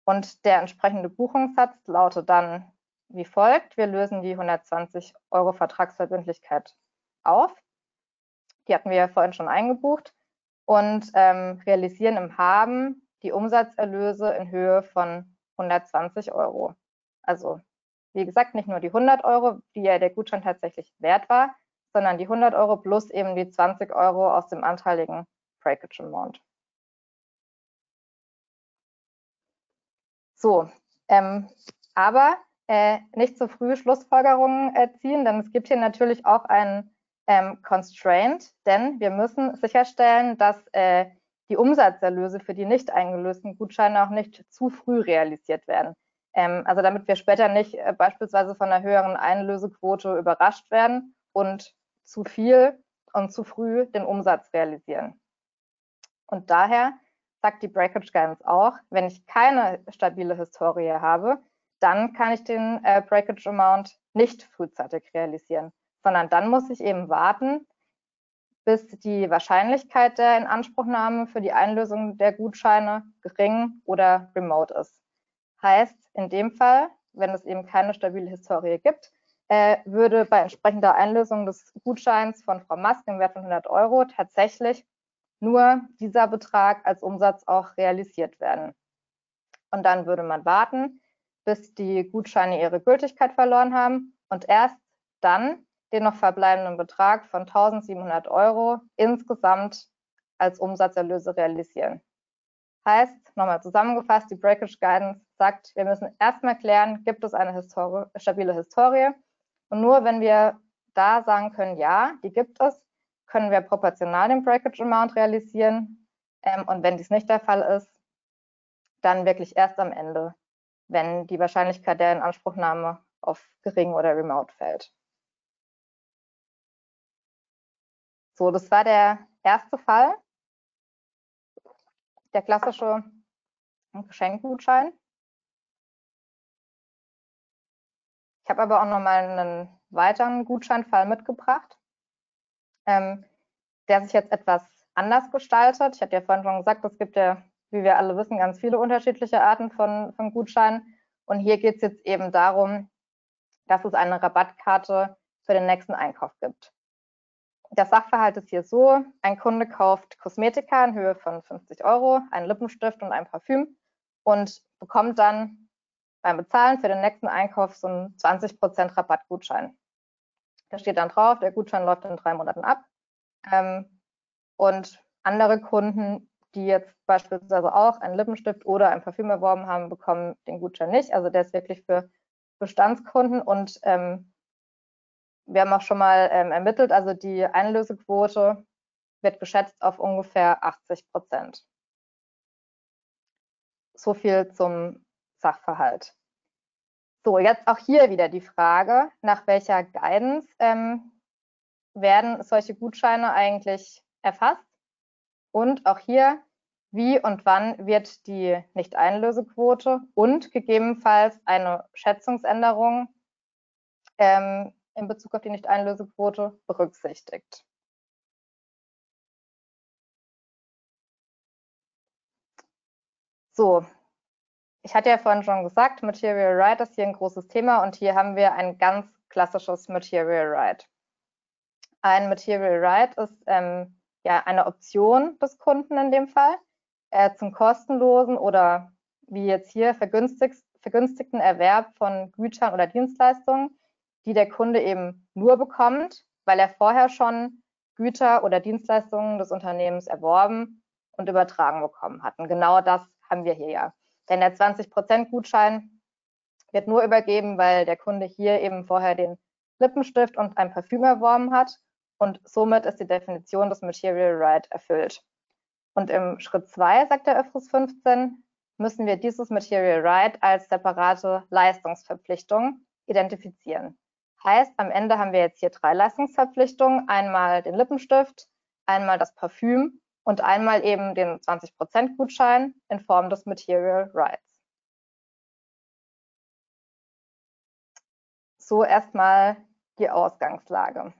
Und der entsprechende Buchungssatz lautet dann wie folgt. Wir lösen die 120 Euro Vertragsverbindlichkeit auf die hatten wir ja vorhin schon eingebucht und ähm, realisieren im Haben die Umsatzerlöse in Höhe von 120 Euro. Also wie gesagt, nicht nur die 100 Euro, die ja der Gutschein tatsächlich wert war, sondern die 100 Euro plus eben die 20 Euro aus dem anteiligen Breakage Amount. So, ähm, aber äh, nicht zu früh Schlussfolgerungen äh, ziehen, denn es gibt hier natürlich auch einen ähm, constrained, denn wir müssen sicherstellen, dass äh, die Umsatzerlöse für die nicht eingelösten Gutscheine auch nicht zu früh realisiert werden. Ähm, also damit wir später nicht äh, beispielsweise von einer höheren Einlösequote überrascht werden und zu viel und zu früh den Umsatz realisieren. Und daher sagt die Breakage Guidance auch, wenn ich keine stabile Historie habe, dann kann ich den äh, Breakage Amount nicht frühzeitig realisieren sondern dann muss ich eben warten, bis die Wahrscheinlichkeit der Inanspruchnahme für die Einlösung der Gutscheine gering oder remote ist. Heißt, in dem Fall, wenn es eben keine stabile Historie gibt, äh, würde bei entsprechender Einlösung des Gutscheins von Frau Mask im Wert von 100 Euro tatsächlich nur dieser Betrag als Umsatz auch realisiert werden. Und dann würde man warten, bis die Gutscheine ihre Gültigkeit verloren haben und erst dann den noch verbleibenden Betrag von 1700 Euro insgesamt als Umsatzerlöse realisieren. Heißt, nochmal zusammengefasst, die Breakage Guidance sagt, wir müssen erstmal klären, gibt es eine Histori stabile Historie? Und nur wenn wir da sagen können, ja, die gibt es, können wir proportional den Breakage Amount realisieren. Ähm, und wenn dies nicht der Fall ist, dann wirklich erst am Ende, wenn die Wahrscheinlichkeit der Inanspruchnahme auf gering oder remote fällt. So, das war der erste Fall, der klassische Geschenkgutschein. Ich habe aber auch noch mal einen weiteren Gutscheinfall mitgebracht, ähm, der sich jetzt etwas anders gestaltet. Ich hatte ja vorhin schon gesagt, es gibt ja, wie wir alle wissen, ganz viele unterschiedliche Arten von, von Gutscheinen. Und hier geht es jetzt eben darum, dass es eine Rabattkarte für den nächsten Einkauf gibt. Der Sachverhalt ist hier so, ein Kunde kauft Kosmetika in Höhe von 50 Euro, einen Lippenstift und ein Parfüm und bekommt dann beim Bezahlen für den nächsten Einkauf so einen 20% Rabattgutschein. Da steht dann drauf, der Gutschein läuft in drei Monaten ab. Ähm, und andere Kunden, die jetzt beispielsweise auch einen Lippenstift oder ein Parfüm erworben haben, bekommen den Gutschein nicht. Also der ist wirklich für Bestandskunden und ähm, wir haben auch schon mal ähm, ermittelt, also die Einlösequote wird geschätzt auf ungefähr 80 Prozent. So viel zum Sachverhalt. So, jetzt auch hier wieder die Frage, nach welcher Guidance ähm, werden solche Gutscheine eigentlich erfasst? Und auch hier, wie und wann wird die Nicht-Einlösequote und gegebenenfalls eine Schätzungsänderung ähm, in Bezug auf die Nicht-Einlösequote berücksichtigt? So, ich hatte ja vorhin schon gesagt, Material Right ist hier ein großes Thema und hier haben wir ein ganz klassisches Material Right. Ein Material Right ist ähm, ja eine Option des Kunden in dem Fall äh, zum kostenlosen oder wie jetzt hier vergünstigt, vergünstigten Erwerb von Gütern oder Dienstleistungen, die der Kunde eben nur bekommt, weil er vorher schon Güter oder Dienstleistungen des Unternehmens erworben und übertragen bekommen hat. Und genau das haben wir hier ja. Denn der 20% Gutschein wird nur übergeben, weil der Kunde hier eben vorher den Lippenstift und ein Parfüm erworben hat und somit ist die Definition des Material Right erfüllt. Und im Schritt 2, sagt der ÖFRUS 15, müssen wir dieses Material Right als separate Leistungsverpflichtung identifizieren. Heißt, am Ende haben wir jetzt hier drei Leistungsverpflichtungen. Einmal den Lippenstift, einmal das Parfüm und einmal eben den 20% Gutschein in Form des Material Rights. So erstmal die Ausgangslage.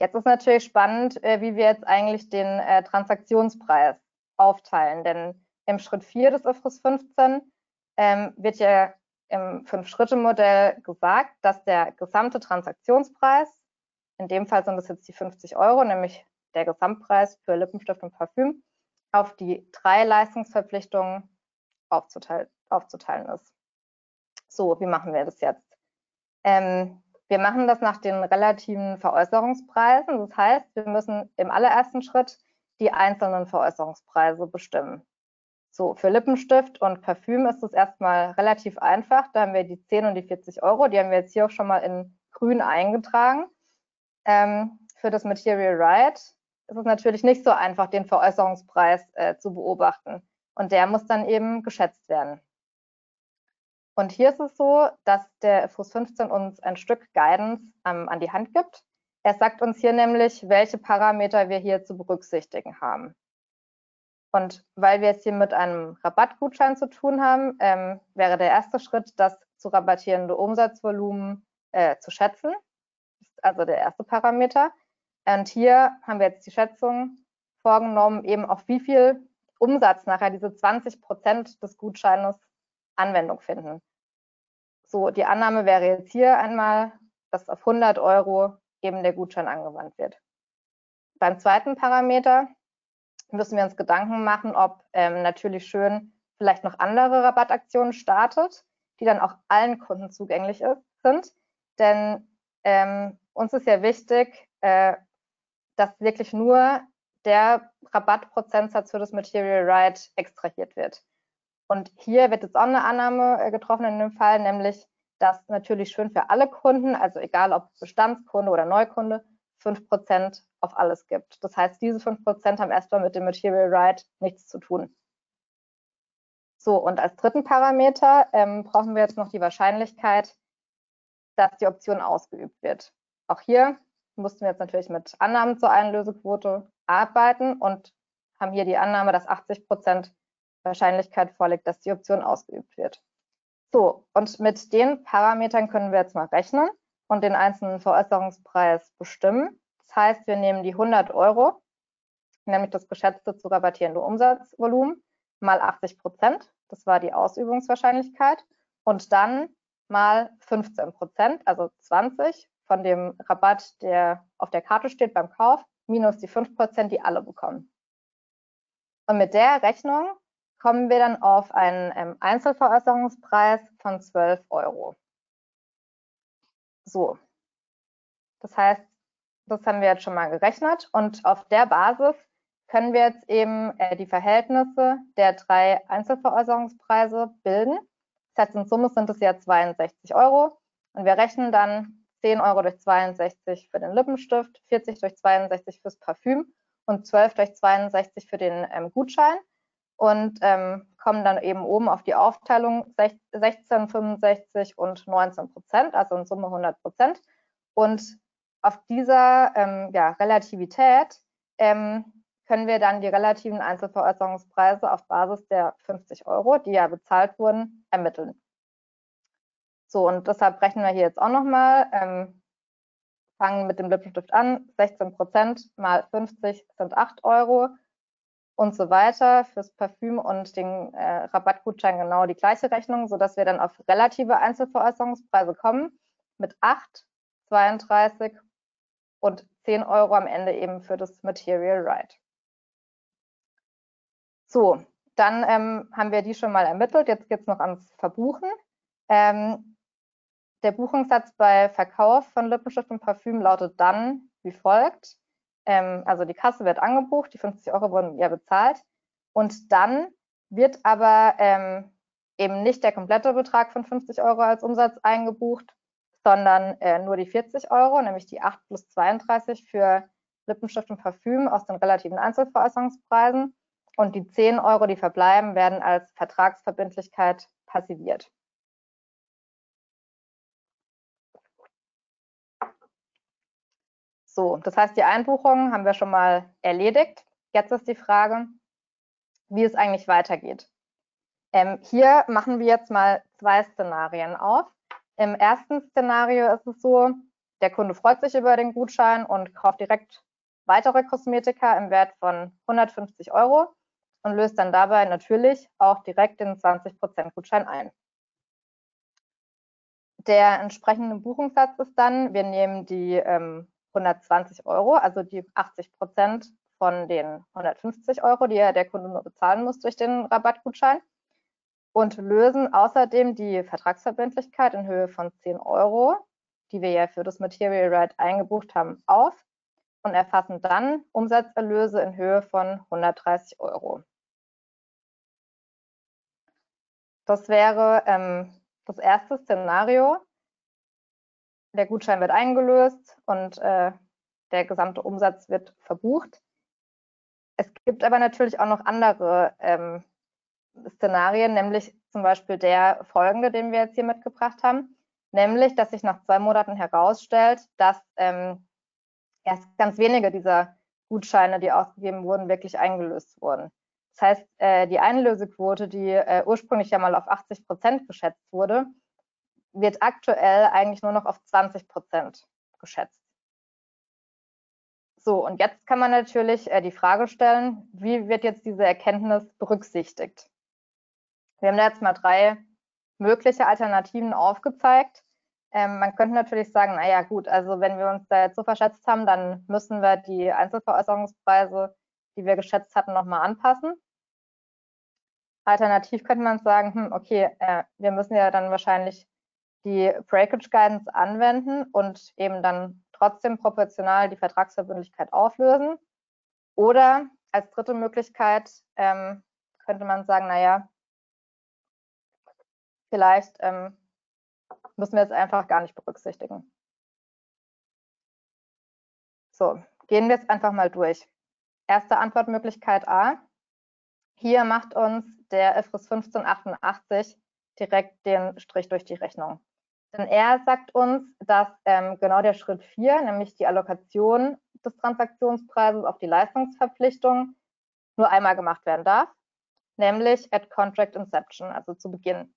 Jetzt ist natürlich spannend, äh, wie wir jetzt eigentlich den äh, Transaktionspreis aufteilen, denn im Schritt 4 des IFRS 15 ähm, wird ja im Fünf-Schritte-Modell gesagt, dass der gesamte Transaktionspreis, in dem Fall sind es jetzt die 50 Euro, nämlich der Gesamtpreis für Lippenstift und Parfüm auf die drei Leistungsverpflichtungen aufzuteilen, aufzuteilen ist. So, wie machen wir das jetzt? Ähm, wir machen das nach den relativen Veräußerungspreisen. Das heißt, wir müssen im allerersten Schritt die einzelnen Veräußerungspreise bestimmen. So, für Lippenstift und Parfüm ist es erstmal relativ einfach. Da haben wir die 10 und die 40 Euro. Die haben wir jetzt hier auch schon mal in grün eingetragen. Ähm, für das Material Right ist es natürlich nicht so einfach, den Veräußerungspreis äh, zu beobachten. Und der muss dann eben geschätzt werden. Und hier ist es so, dass der FUS 15 uns ein Stück Guidance ähm, an die Hand gibt. Er sagt uns hier nämlich, welche Parameter wir hier zu berücksichtigen haben. Und weil wir es hier mit einem Rabattgutschein zu tun haben, ähm, wäre der erste Schritt, das zu rabattierende Umsatzvolumen äh, zu schätzen. Ist also der erste Parameter. Und hier haben wir jetzt die Schätzung vorgenommen, eben auf wie viel Umsatz nachher diese 20 Prozent des Gutscheines Anwendung finden. So, die Annahme wäre jetzt hier einmal, dass auf 100 Euro eben der Gutschein angewandt wird. Beim zweiten Parameter müssen wir uns Gedanken machen, ob ähm, natürlich schön vielleicht noch andere Rabattaktionen startet, die dann auch allen Kunden zugänglich sind. Denn ähm, uns ist ja wichtig, äh, dass wirklich nur der Rabattprozentsatz für das Material Right extrahiert wird. Und hier wird jetzt auch eine Annahme äh, getroffen in dem Fall, nämlich, dass natürlich schön für alle Kunden, also egal ob Bestandskunde oder Neukunde, 5% auf alles gibt. Das heißt, diese 5% haben erstmal mit dem Material Right nichts zu tun. So, und als dritten Parameter ähm, brauchen wir jetzt noch die Wahrscheinlichkeit, dass die Option ausgeübt wird. Auch hier mussten wir jetzt natürlich mit Annahmen zur Einlösequote arbeiten und haben hier die Annahme, dass 80 Prozent Wahrscheinlichkeit vorliegt, dass die Option ausgeübt wird. So, und mit den Parametern können wir jetzt mal rechnen und den einzelnen Veräußerungspreis bestimmen. Das heißt, wir nehmen die 100 Euro, nämlich das geschätzte zu rabattierende Umsatzvolumen, mal 80 Prozent, das war die Ausübungswahrscheinlichkeit, und dann mal 15 Prozent, also 20 von dem Rabatt, der auf der Karte steht beim Kauf, minus die 5%, die alle bekommen. Und mit der Rechnung kommen wir dann auf einen ähm, Einzelveräußerungspreis von 12 Euro. So, das heißt, das haben wir jetzt schon mal gerechnet und auf der Basis können wir jetzt eben äh, die Verhältnisse der drei Einzelveräußerungspreise bilden. Das heißt, in Summe sind es ja 62 Euro und wir rechnen dann 10 Euro durch 62 für den Lippenstift, 40 durch 62 fürs Parfüm und 12 durch 62 für den ähm, Gutschein und ähm, kommen dann eben oben auf die Aufteilung 16, 65 und 19 Prozent, also in Summe 100 Prozent. Und auf dieser ähm, ja, Relativität ähm, können wir dann die relativen Einzelveräußerungspreise auf Basis der 50 Euro, die ja bezahlt wurden, ermitteln. So, und deshalb rechnen wir hier jetzt auch nochmal, ähm, fangen mit dem Lippenstift an, 16 Prozent mal 50 sind 8 Euro und so weiter. Fürs Parfüm und den äh, Rabattgutschein genau die gleiche Rechnung, sodass wir dann auf relative Einzelveräußerungspreise kommen mit 8, 32 und 10 Euro am Ende eben für das Material Right. So, dann ähm, haben wir die schon mal ermittelt. Jetzt geht es noch ans Verbuchen. Ähm, der Buchungssatz bei Verkauf von Lippenstift und Parfüm lautet dann wie folgt. Ähm, also die Kasse wird angebucht, die 50 Euro wurden ja bezahlt. Und dann wird aber ähm, eben nicht der komplette Betrag von 50 Euro als Umsatz eingebucht, sondern äh, nur die 40 Euro, nämlich die 8 plus 32 für Lippenstift und Parfüm aus den relativen Einzelveräußerungspreisen. Und die 10 Euro, die verbleiben, werden als Vertragsverbindlichkeit passiviert. So, das heißt, die Einbuchungen haben wir schon mal erledigt. Jetzt ist die Frage, wie es eigentlich weitergeht. Ähm, hier machen wir jetzt mal zwei Szenarien auf. Im ersten Szenario ist es so, der Kunde freut sich über den Gutschein und kauft direkt weitere Kosmetika im Wert von 150 Euro und löst dann dabei natürlich auch direkt den 20% Gutschein ein. Der entsprechende Buchungssatz ist dann, wir nehmen die ähm, 120 Euro, also die 80 Prozent von den 150 Euro, die ja der Kunde nur bezahlen muss durch den Rabattgutschein und lösen außerdem die Vertragsverbindlichkeit in Höhe von 10 Euro, die wir ja für das Material Right eingebucht haben, auf und erfassen dann Umsatzerlöse in Höhe von 130 Euro. Das wäre ähm, das erste Szenario, der Gutschein wird eingelöst und äh, der gesamte Umsatz wird verbucht. Es gibt aber natürlich auch noch andere ähm, Szenarien, nämlich zum Beispiel der folgende, den wir jetzt hier mitgebracht haben, nämlich, dass sich nach zwei Monaten herausstellt, dass ähm, erst ganz wenige dieser Gutscheine, die ausgegeben wurden, wirklich eingelöst wurden. Das heißt, äh, die Einlösequote, die äh, ursprünglich ja mal auf 80 Prozent geschätzt wurde, wird aktuell eigentlich nur noch auf 20 Prozent geschätzt. So, und jetzt kann man natürlich äh, die Frage stellen, wie wird jetzt diese Erkenntnis berücksichtigt? Wir haben da jetzt mal drei mögliche Alternativen aufgezeigt. Ähm, man könnte natürlich sagen, naja gut, also wenn wir uns da jetzt so verschätzt haben, dann müssen wir die Einzelveräußerungspreise, die wir geschätzt hatten, nochmal anpassen. Alternativ könnte man sagen, hm, okay, äh, wir müssen ja dann wahrscheinlich die Breakage Guidance anwenden und eben dann trotzdem proportional die Vertragsverbindlichkeit auflösen. Oder als dritte Möglichkeit ähm, könnte man sagen, naja, vielleicht ähm, müssen wir es einfach gar nicht berücksichtigen. So, gehen wir jetzt einfach mal durch. Erste Antwortmöglichkeit A. Hier macht uns der IFRS 1588 direkt den Strich durch die Rechnung. Denn er sagt uns, dass ähm, genau der Schritt 4, nämlich die Allokation des Transaktionspreises auf die Leistungsverpflichtung, nur einmal gemacht werden darf, nämlich at Contract Inception, also zu Beginn.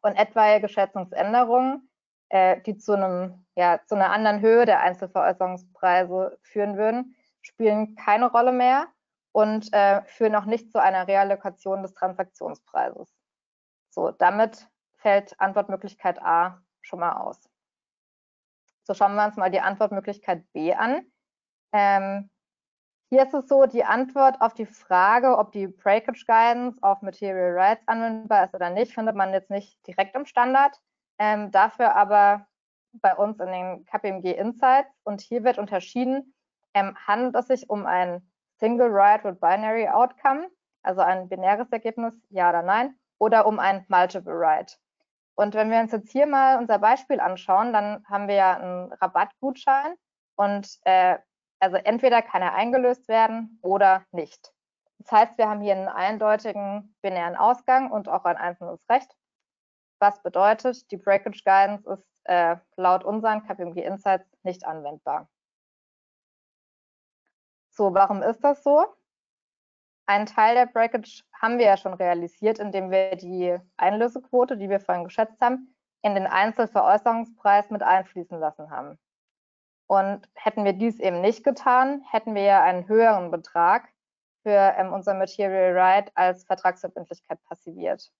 Und etwaige Schätzungsänderungen, äh, die zu, einem, ja, zu einer anderen Höhe der Einzelveräußerungspreise führen würden, spielen keine Rolle mehr und äh, führen auch nicht zu einer Reallokation des Transaktionspreises. So, damit fällt Antwortmöglichkeit A schon mal aus. So schauen wir uns mal die Antwortmöglichkeit B an. Ähm, hier ist es so, die Antwort auf die Frage, ob die Breakage Guidance auf Material Rights anwendbar ist oder nicht, findet man jetzt nicht direkt im Standard. Ähm, dafür aber bei uns in den KPMG Insights. Und hier wird unterschieden, ähm, handelt es sich um ein Single Right with Binary Outcome, also ein binäres Ergebnis, ja oder nein, oder um ein Multiple Right. Und wenn wir uns jetzt hier mal unser Beispiel anschauen, dann haben wir ja einen Rabattgutschein und äh, also entweder kann er eingelöst werden oder nicht. Das heißt, wir haben hier einen eindeutigen binären Ausgang und auch ein einzelnes Recht. was bedeutet, die Breakage Guidance ist äh, laut unseren KPMG Insights nicht anwendbar. So, warum ist das so? Ein Teil der Breakage haben wir ja schon realisiert, indem wir die Einlösequote, die wir vorhin geschätzt haben, in den Einzelveräußerungspreis mit einfließen lassen haben. Und hätten wir dies eben nicht getan, hätten wir ja einen höheren Betrag für ähm, unser Material Right als Vertragsverbindlichkeit passiviert.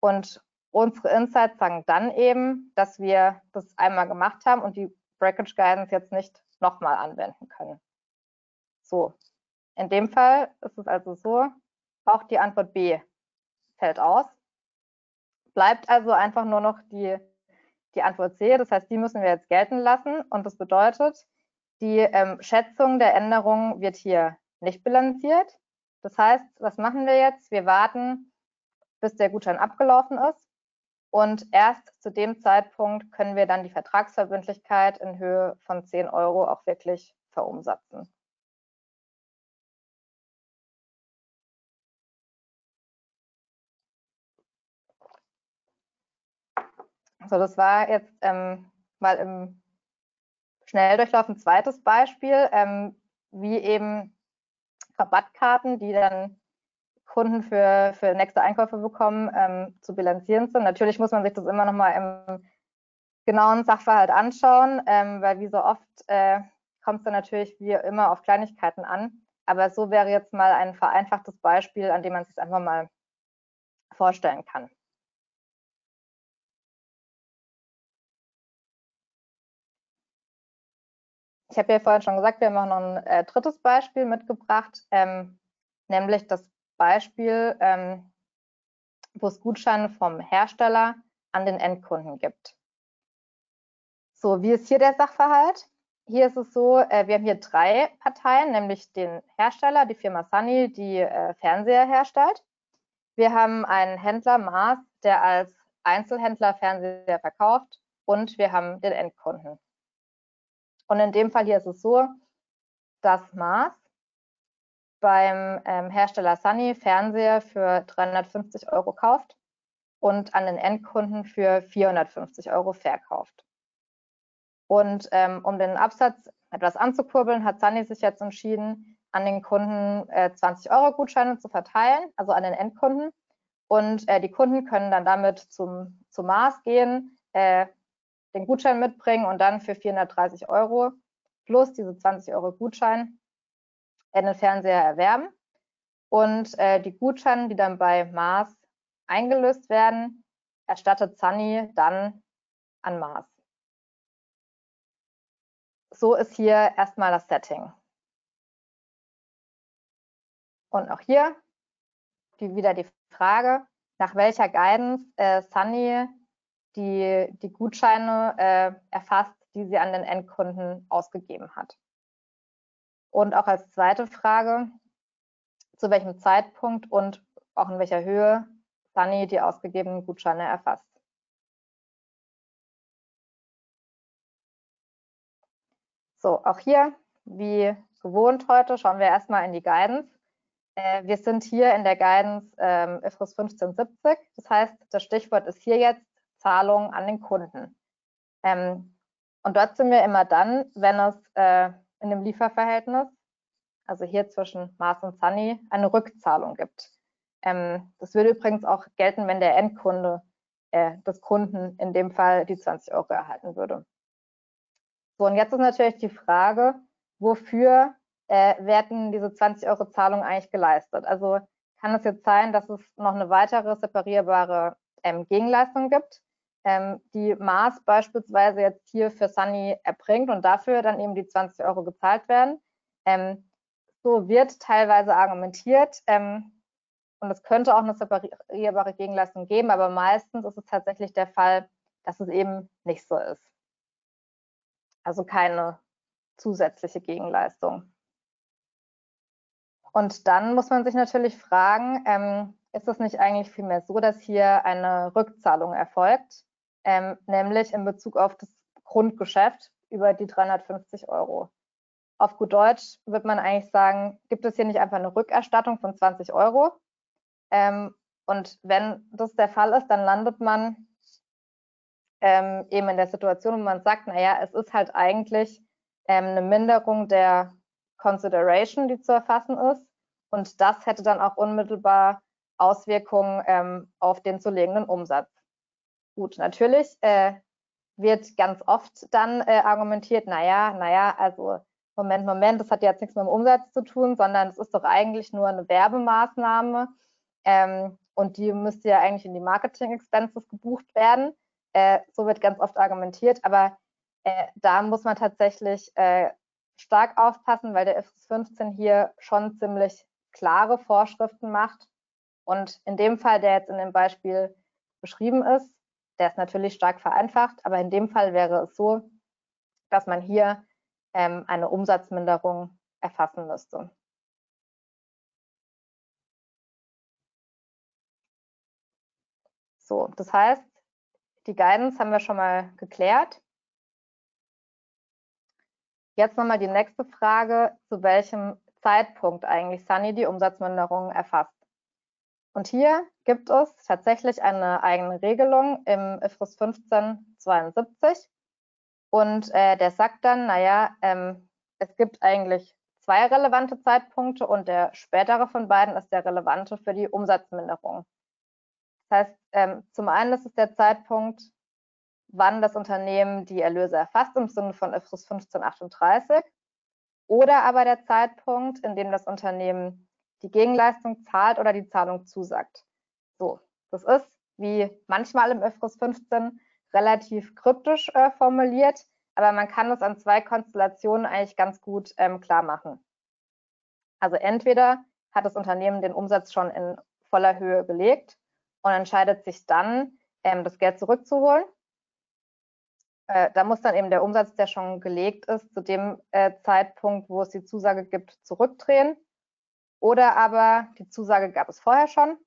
Und unsere Insights sagen dann eben, dass wir das einmal gemacht haben und die Breakage Guidance jetzt nicht nochmal anwenden können. So, in dem Fall ist es also so, auch die Antwort B fällt aus. Bleibt also einfach nur noch die, die Antwort C, das heißt, die müssen wir jetzt gelten lassen und das bedeutet, die ähm, Schätzung der Änderung wird hier nicht bilanziert. Das heißt, was machen wir jetzt? Wir warten, bis der Gutschein abgelaufen ist und erst zu dem Zeitpunkt können wir dann die Vertragsverbindlichkeit in Höhe von 10 Euro auch wirklich verumsatzen. So, das war jetzt ähm, mal im Schnelldurchlauf ein zweites Beispiel, ähm, wie eben Rabattkarten, die dann Kunden für, für nächste Einkäufe bekommen, ähm, zu bilanzieren sind. Natürlich muss man sich das immer noch mal im genauen Sachverhalt anschauen, ähm, weil wie so oft äh, kommt es dann natürlich wie immer auf Kleinigkeiten an. Aber so wäre jetzt mal ein vereinfachtes Beispiel, an dem man sich einfach mal vorstellen kann. Ich habe ja vorhin schon gesagt, wir haben auch noch ein äh, drittes Beispiel mitgebracht, ähm, nämlich das Beispiel, ähm, wo es Gutscheine vom Hersteller an den Endkunden gibt. So, wie ist hier der Sachverhalt? Hier ist es so, äh, wir haben hier drei Parteien, nämlich den Hersteller, die Firma Sunny, die äh, Fernseher herstellt. Wir haben einen Händler Mars, der als Einzelhändler Fernseher verkauft und wir haben den Endkunden. Und in dem Fall hier ist es so, dass Mars beim ähm, Hersteller Sunny Fernseher für 350 Euro kauft und an den Endkunden für 450 Euro verkauft. Und ähm, um den Absatz etwas anzukurbeln, hat Sunny sich jetzt entschieden, an den Kunden äh, 20 Euro Gutscheine zu verteilen, also an den Endkunden. Und äh, die Kunden können dann damit zum, zum Mars gehen, äh, den Gutschein mitbringen und dann für 430 Euro plus diese 20 Euro Gutschein einen Fernseher erwerben. Und äh, die Gutscheine, die dann bei Mars eingelöst werden, erstattet Sunny dann an Mars. So ist hier erstmal das Setting. Und auch hier die, wieder die Frage, nach welcher Guidance äh, Sunny die, die Gutscheine äh, erfasst, die sie an den Endkunden ausgegeben hat. Und auch als zweite Frage, zu welchem Zeitpunkt und auch in welcher Höhe Sunny die ausgegebenen Gutscheine erfasst. So, auch hier, wie gewohnt heute, schauen wir erstmal in die Guidance. Äh, wir sind hier in der Guidance ähm, IFRS 1570. Das heißt, das Stichwort ist hier jetzt Zahlung an den Kunden. Ähm, und dort sind wir immer dann, wenn es äh, in dem Lieferverhältnis, also hier zwischen Mars und Sunny, eine Rückzahlung gibt. Ähm, das würde übrigens auch gelten, wenn der Endkunde äh, des Kunden in dem Fall die 20 Euro erhalten würde. So, und jetzt ist natürlich die Frage, wofür äh, werden diese 20 Euro Zahlungen eigentlich geleistet? Also kann es jetzt sein, dass es noch eine weitere separierbare ähm, Gegenleistung gibt, ähm, die Mars beispielsweise jetzt hier für Sunny erbringt und dafür dann eben die 20 Euro gezahlt werden. Ähm, so wird teilweise argumentiert ähm, und es könnte auch eine separierbare Gegenleistung geben, aber meistens ist es tatsächlich der Fall, dass es eben nicht so ist. Also keine zusätzliche Gegenleistung. Und dann muss man sich natürlich fragen, ähm, ist es nicht eigentlich vielmehr so, dass hier eine Rückzahlung erfolgt? Ähm, nämlich in Bezug auf das Grundgeschäft über die 350 Euro. Auf gut Deutsch wird man eigentlich sagen, gibt es hier nicht einfach eine Rückerstattung von 20 Euro? Ähm, Und wenn das der Fall ist, dann landet man ähm, eben in der Situation, wo man sagt, naja, es ist halt eigentlich ähm, eine Minderung der Consideration, die zu erfassen ist. Und das hätte dann auch unmittelbar Auswirkungen ähm, auf den zu legenden Umsatz. Gut, natürlich äh, wird ganz oft dann äh, argumentiert, naja, naja, also Moment, Moment, das hat jetzt nichts mit dem Umsatz zu tun, sondern es ist doch eigentlich nur eine Werbemaßnahme ähm, und die müsste ja eigentlich in die Marketing Expenses gebucht werden. Äh, so wird ganz oft argumentiert, aber äh, da muss man tatsächlich äh, stark aufpassen, weil der IFRS 15 hier schon ziemlich klare Vorschriften macht. Und in dem Fall, der jetzt in dem Beispiel beschrieben ist, der ist natürlich stark vereinfacht, aber in dem Fall wäre es so, dass man hier ähm, eine Umsatzminderung erfassen müsste. So, das heißt, die Guidance haben wir schon mal geklärt. Jetzt nochmal die nächste Frage, zu welchem Zeitpunkt eigentlich Sunny die Umsatzminderung erfasst. Und hier gibt es tatsächlich eine eigene Regelung im IFRS 1572. Und äh, der sagt dann, naja, ähm, es gibt eigentlich zwei relevante Zeitpunkte und der spätere von beiden ist der relevante für die Umsatzminderung. Das heißt, ähm, zum einen ist es der Zeitpunkt, wann das Unternehmen die Erlöse erfasst im Sinne von IFRS 1538 oder aber der Zeitpunkt, in dem das Unternehmen die Gegenleistung zahlt oder die Zahlung zusagt. So, das ist wie manchmal im IFRS 15 relativ kryptisch äh, formuliert, aber man kann es an zwei Konstellationen eigentlich ganz gut ähm, klar machen. Also entweder hat das Unternehmen den Umsatz schon in voller Höhe gelegt und entscheidet sich dann, ähm, das Geld zurückzuholen. Äh, da muss dann eben der Umsatz, der schon gelegt ist, zu dem äh, Zeitpunkt, wo es die Zusage gibt, zurückdrehen. Oder aber die Zusage gab es vorher schon.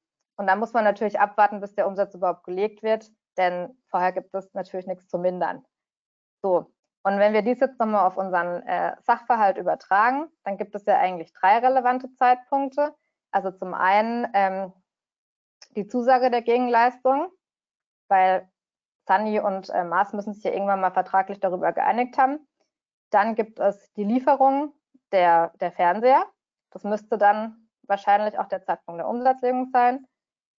Und da muss man natürlich abwarten, bis der Umsatz überhaupt gelegt wird, denn vorher gibt es natürlich nichts zu mindern. So, und wenn wir dies jetzt nochmal auf unseren äh, Sachverhalt übertragen, dann gibt es ja eigentlich drei relevante Zeitpunkte. Also zum einen ähm, die Zusage der Gegenleistung, weil Sunny und äh, Mars müssen sich ja irgendwann mal vertraglich darüber geeinigt haben. Dann gibt es die Lieferung der, der Fernseher. Das müsste dann wahrscheinlich auch der Zeitpunkt der Umsatzlegung sein,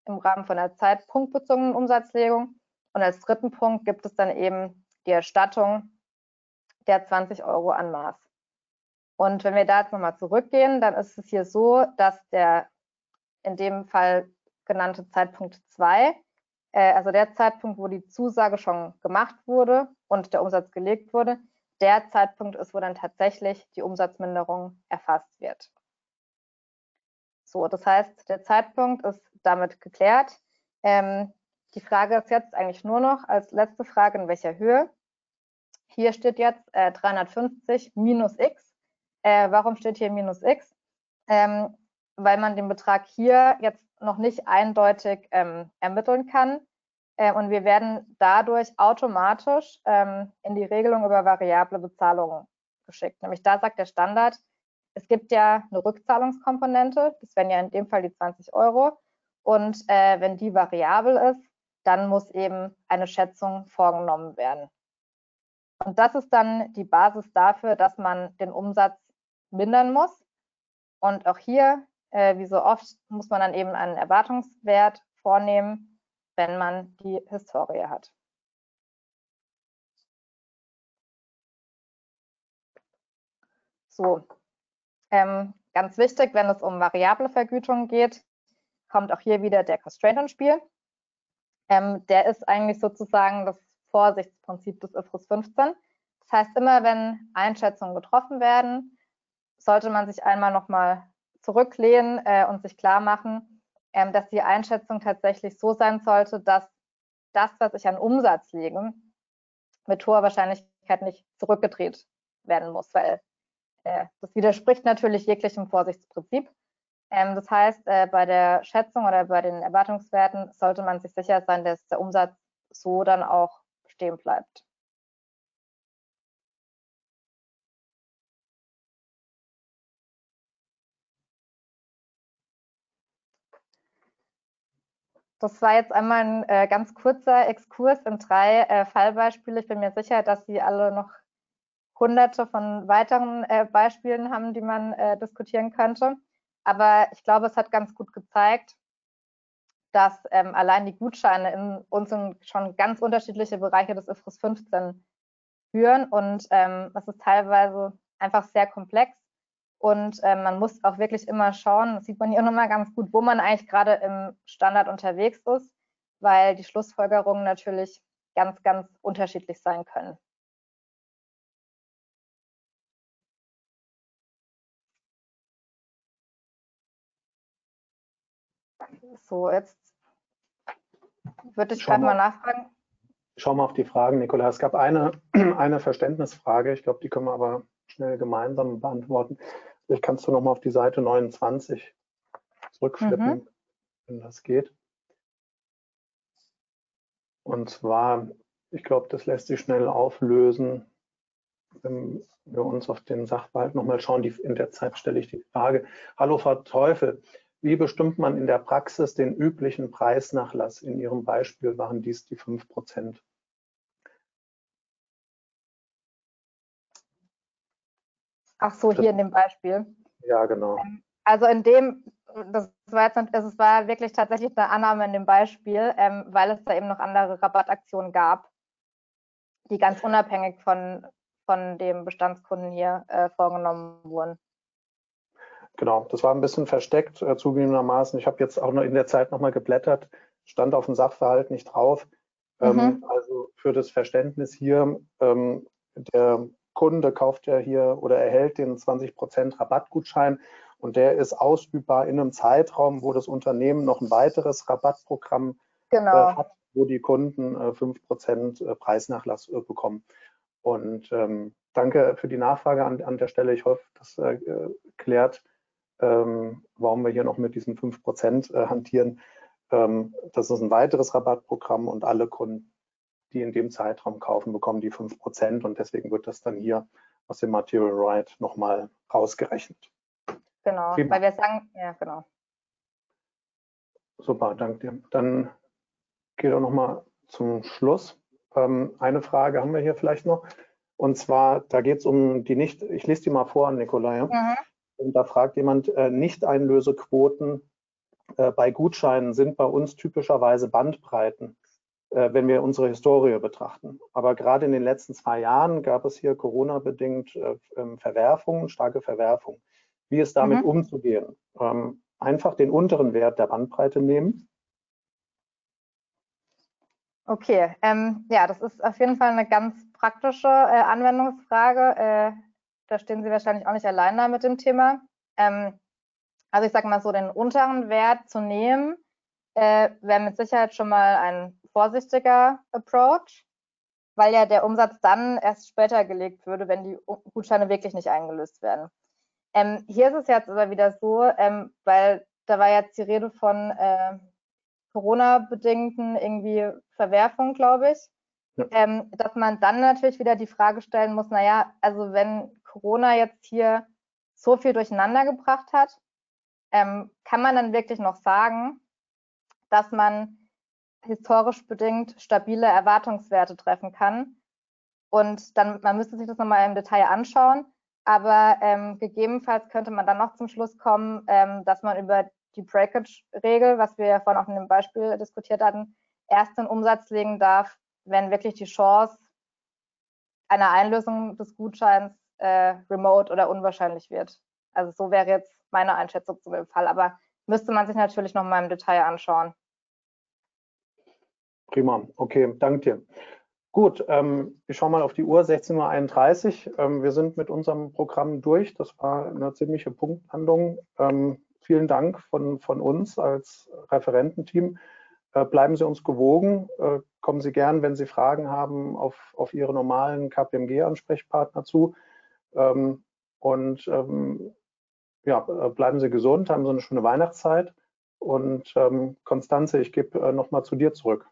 im Rahmen von der zeitpunktbezogenen Umsatzlegung. Und als dritten Punkt gibt es dann eben die Erstattung der 20 Euro an Mars. Und wenn wir da jetzt nochmal zurückgehen, dann ist es hier so, dass der in dem Fall genannte Zeitpunkt 2, äh, also der Zeitpunkt, wo die Zusage schon gemacht wurde und der Umsatz gelegt wurde, der Zeitpunkt ist, wo dann tatsächlich die Umsatzminderung erfasst wird. So, das heißt, der Zeitpunkt ist damit geklärt. Ähm, die Frage ist jetzt eigentlich nur noch als letzte Frage, in welcher Höhe. Hier steht jetzt äh, 350 minus x. Äh, warum steht hier minus x? Ähm, weil man den Betrag hier jetzt noch nicht eindeutig ähm, ermitteln kann. Äh, und wir werden dadurch automatisch ähm, in die Regelung über variable Bezahlungen geschickt. Nämlich da sagt der Standard, es gibt ja eine Rückzahlungskomponente, das wären ja in dem Fall die 20 Euro. Und äh, wenn die variabel ist, dann muss eben eine Schätzung vorgenommen werden. Und das ist dann die Basis dafür, dass man den Umsatz mindern muss. Und auch hier äh, wie so oft muss man dann eben einen Erwartungswert vornehmen, wenn man die Historie hat. So, ähm, ganz wichtig, wenn es um variable Vergütung geht, kommt auch hier wieder der Constraint ins Spiel. Ähm, der ist eigentlich sozusagen das Vorsichtsprinzip des IFRS 15. Das heißt, immer wenn Einschätzungen getroffen werden, sollte man sich einmal nochmal zurücklehnen äh, und sich klar machen, ähm, dass die Einschätzung tatsächlich so sein sollte, dass das, was ich an Umsatz lege, mit hoher Wahrscheinlichkeit nicht zurückgedreht werden muss, weil äh, das widerspricht natürlich jeglichem Vorsichtsprinzip. Ähm, das heißt, äh, bei der Schätzung oder bei den Erwartungswerten sollte man sich sicher sein, dass der Umsatz so dann auch stehen bleibt. Das war jetzt einmal ein äh, ganz kurzer Exkurs in drei äh, Fallbeispiele. Ich bin mir sicher, dass Sie alle noch hunderte von weiteren äh, Beispielen haben, die man äh, diskutieren könnte. Aber ich glaube, es hat ganz gut gezeigt, dass ähm, allein die Gutscheine in uns in schon ganz unterschiedliche Bereiche des IFRS 15 führen und ähm, das ist teilweise einfach sehr komplex und ähm, man muss auch wirklich immer schauen, das sieht man hier nochmal ganz gut, wo man eigentlich gerade im Standard unterwegs ist, weil die Schlussfolgerungen natürlich ganz, ganz unterschiedlich sein können. So, jetzt würde ich gerade mal nachfragen. Schau mal auf die Fragen, Nicola. Es gab eine, eine Verständnisfrage, ich glaube, die können wir aber schnell gemeinsam beantworten. Vielleicht kannst du noch mal auf die Seite 29 zurückflippen, mhm. wenn das geht. Und zwar, ich glaube, das lässt sich schnell auflösen, wenn wir uns auf den Sachverhalt nochmal schauen. Die, in der Zeit stelle ich die Frage, hallo Frau Teufel, wie bestimmt man in der Praxis den üblichen Preisnachlass? In Ihrem Beispiel waren dies die 5 Prozent. Ach so, hier in dem Beispiel. Ja, genau. Ähm, also in dem, das war jetzt, es war wirklich tatsächlich eine Annahme in dem Beispiel, ähm, weil es da eben noch andere Rabattaktionen gab, die ganz unabhängig von, von dem Bestandskunden hier äh, vorgenommen wurden. Genau, das war ein bisschen versteckt, äh, zugegebenermaßen. Ich habe jetzt auch noch in der Zeit nochmal geblättert, stand auf dem Sachverhalt nicht drauf. Ähm, mhm. also für das Verständnis hier, ähm, der Kunde kauft ja hier oder erhält den 20% Rabattgutschein und der ist ausübbar in einem Zeitraum, wo das Unternehmen noch ein weiteres Rabattprogramm genau. äh, hat, wo die Kunden äh, 5% äh, Preisnachlass äh, bekommen. Und ähm, danke für die Nachfrage an, an der Stelle. Ich hoffe, das äh, klärt, ähm, warum wir hier noch mit diesen 5% äh, hantieren. Ähm, das ist ein weiteres Rabattprogramm und alle Kunden die in dem Zeitraum kaufen, bekommen die 5% und deswegen wird das dann hier aus dem Material Right nochmal rausgerechnet. Genau, Prima. weil wir sagen, ja, genau. Super, danke dir. Dann geht auch nochmal zum Schluss. Ähm, eine Frage haben wir hier vielleicht noch. Und zwar, da geht es um die nicht, ich lese die mal vor, Nikolai. Mhm. Und da fragt jemand, äh, Nicht-Einlösequoten äh, bei Gutscheinen sind bei uns typischerweise Bandbreiten. Äh, wenn wir unsere Historie betrachten. Aber gerade in den letzten zwei Jahren gab es hier Corona-bedingt äh, ähm, Verwerfungen, starke Verwerfungen. Wie ist damit mhm. umzugehen? Ähm, einfach den unteren Wert der Bandbreite nehmen. Okay, ähm, ja, das ist auf jeden Fall eine ganz praktische äh, Anwendungsfrage. Äh, da stehen Sie wahrscheinlich auch nicht allein da mit dem Thema. Ähm, also ich sage mal so, den unteren Wert zu nehmen, äh, wäre mit Sicherheit schon mal ein vorsichtiger Approach, weil ja der Umsatz dann erst später gelegt würde, wenn die Gutscheine wirklich nicht eingelöst werden. Ähm, hier ist es jetzt aber wieder so, ähm, weil da war jetzt die Rede von äh, Corona-bedingten irgendwie Verwerfung, glaube ich, ja. ähm, dass man dann natürlich wieder die Frage stellen muss, naja, also wenn Corona jetzt hier so viel durcheinander gebracht hat, ähm, kann man dann wirklich noch sagen, dass man historisch bedingt stabile Erwartungswerte treffen kann. Und dann, man müsste sich das nochmal im Detail anschauen. Aber ähm, gegebenenfalls könnte man dann noch zum Schluss kommen, ähm, dass man über die Breakage-Regel, was wir ja vorhin auch in dem Beispiel diskutiert hatten, erst den Umsatz legen darf, wenn wirklich die Chance einer Einlösung des Gutscheins äh, remote oder unwahrscheinlich wird. Also so wäre jetzt meine Einschätzung zu dem Fall. Aber müsste man sich natürlich nochmal im Detail anschauen. Prima, okay, danke dir. Gut, ähm, ich schaue mal auf die Uhr, 16.31 Uhr. Ähm, wir sind mit unserem Programm durch. Das war eine ziemliche Punktlandung. Ähm, vielen Dank von, von uns als Referententeam. Äh, bleiben Sie uns gewogen. Äh, kommen Sie gern, wenn Sie Fragen haben, auf, auf Ihre normalen KPMG-Ansprechpartner zu. Ähm, und ähm, ja, äh, bleiben Sie gesund, haben Sie eine schöne Weihnachtszeit. Und ähm, Konstanze, ich gebe äh, nochmal zu dir zurück.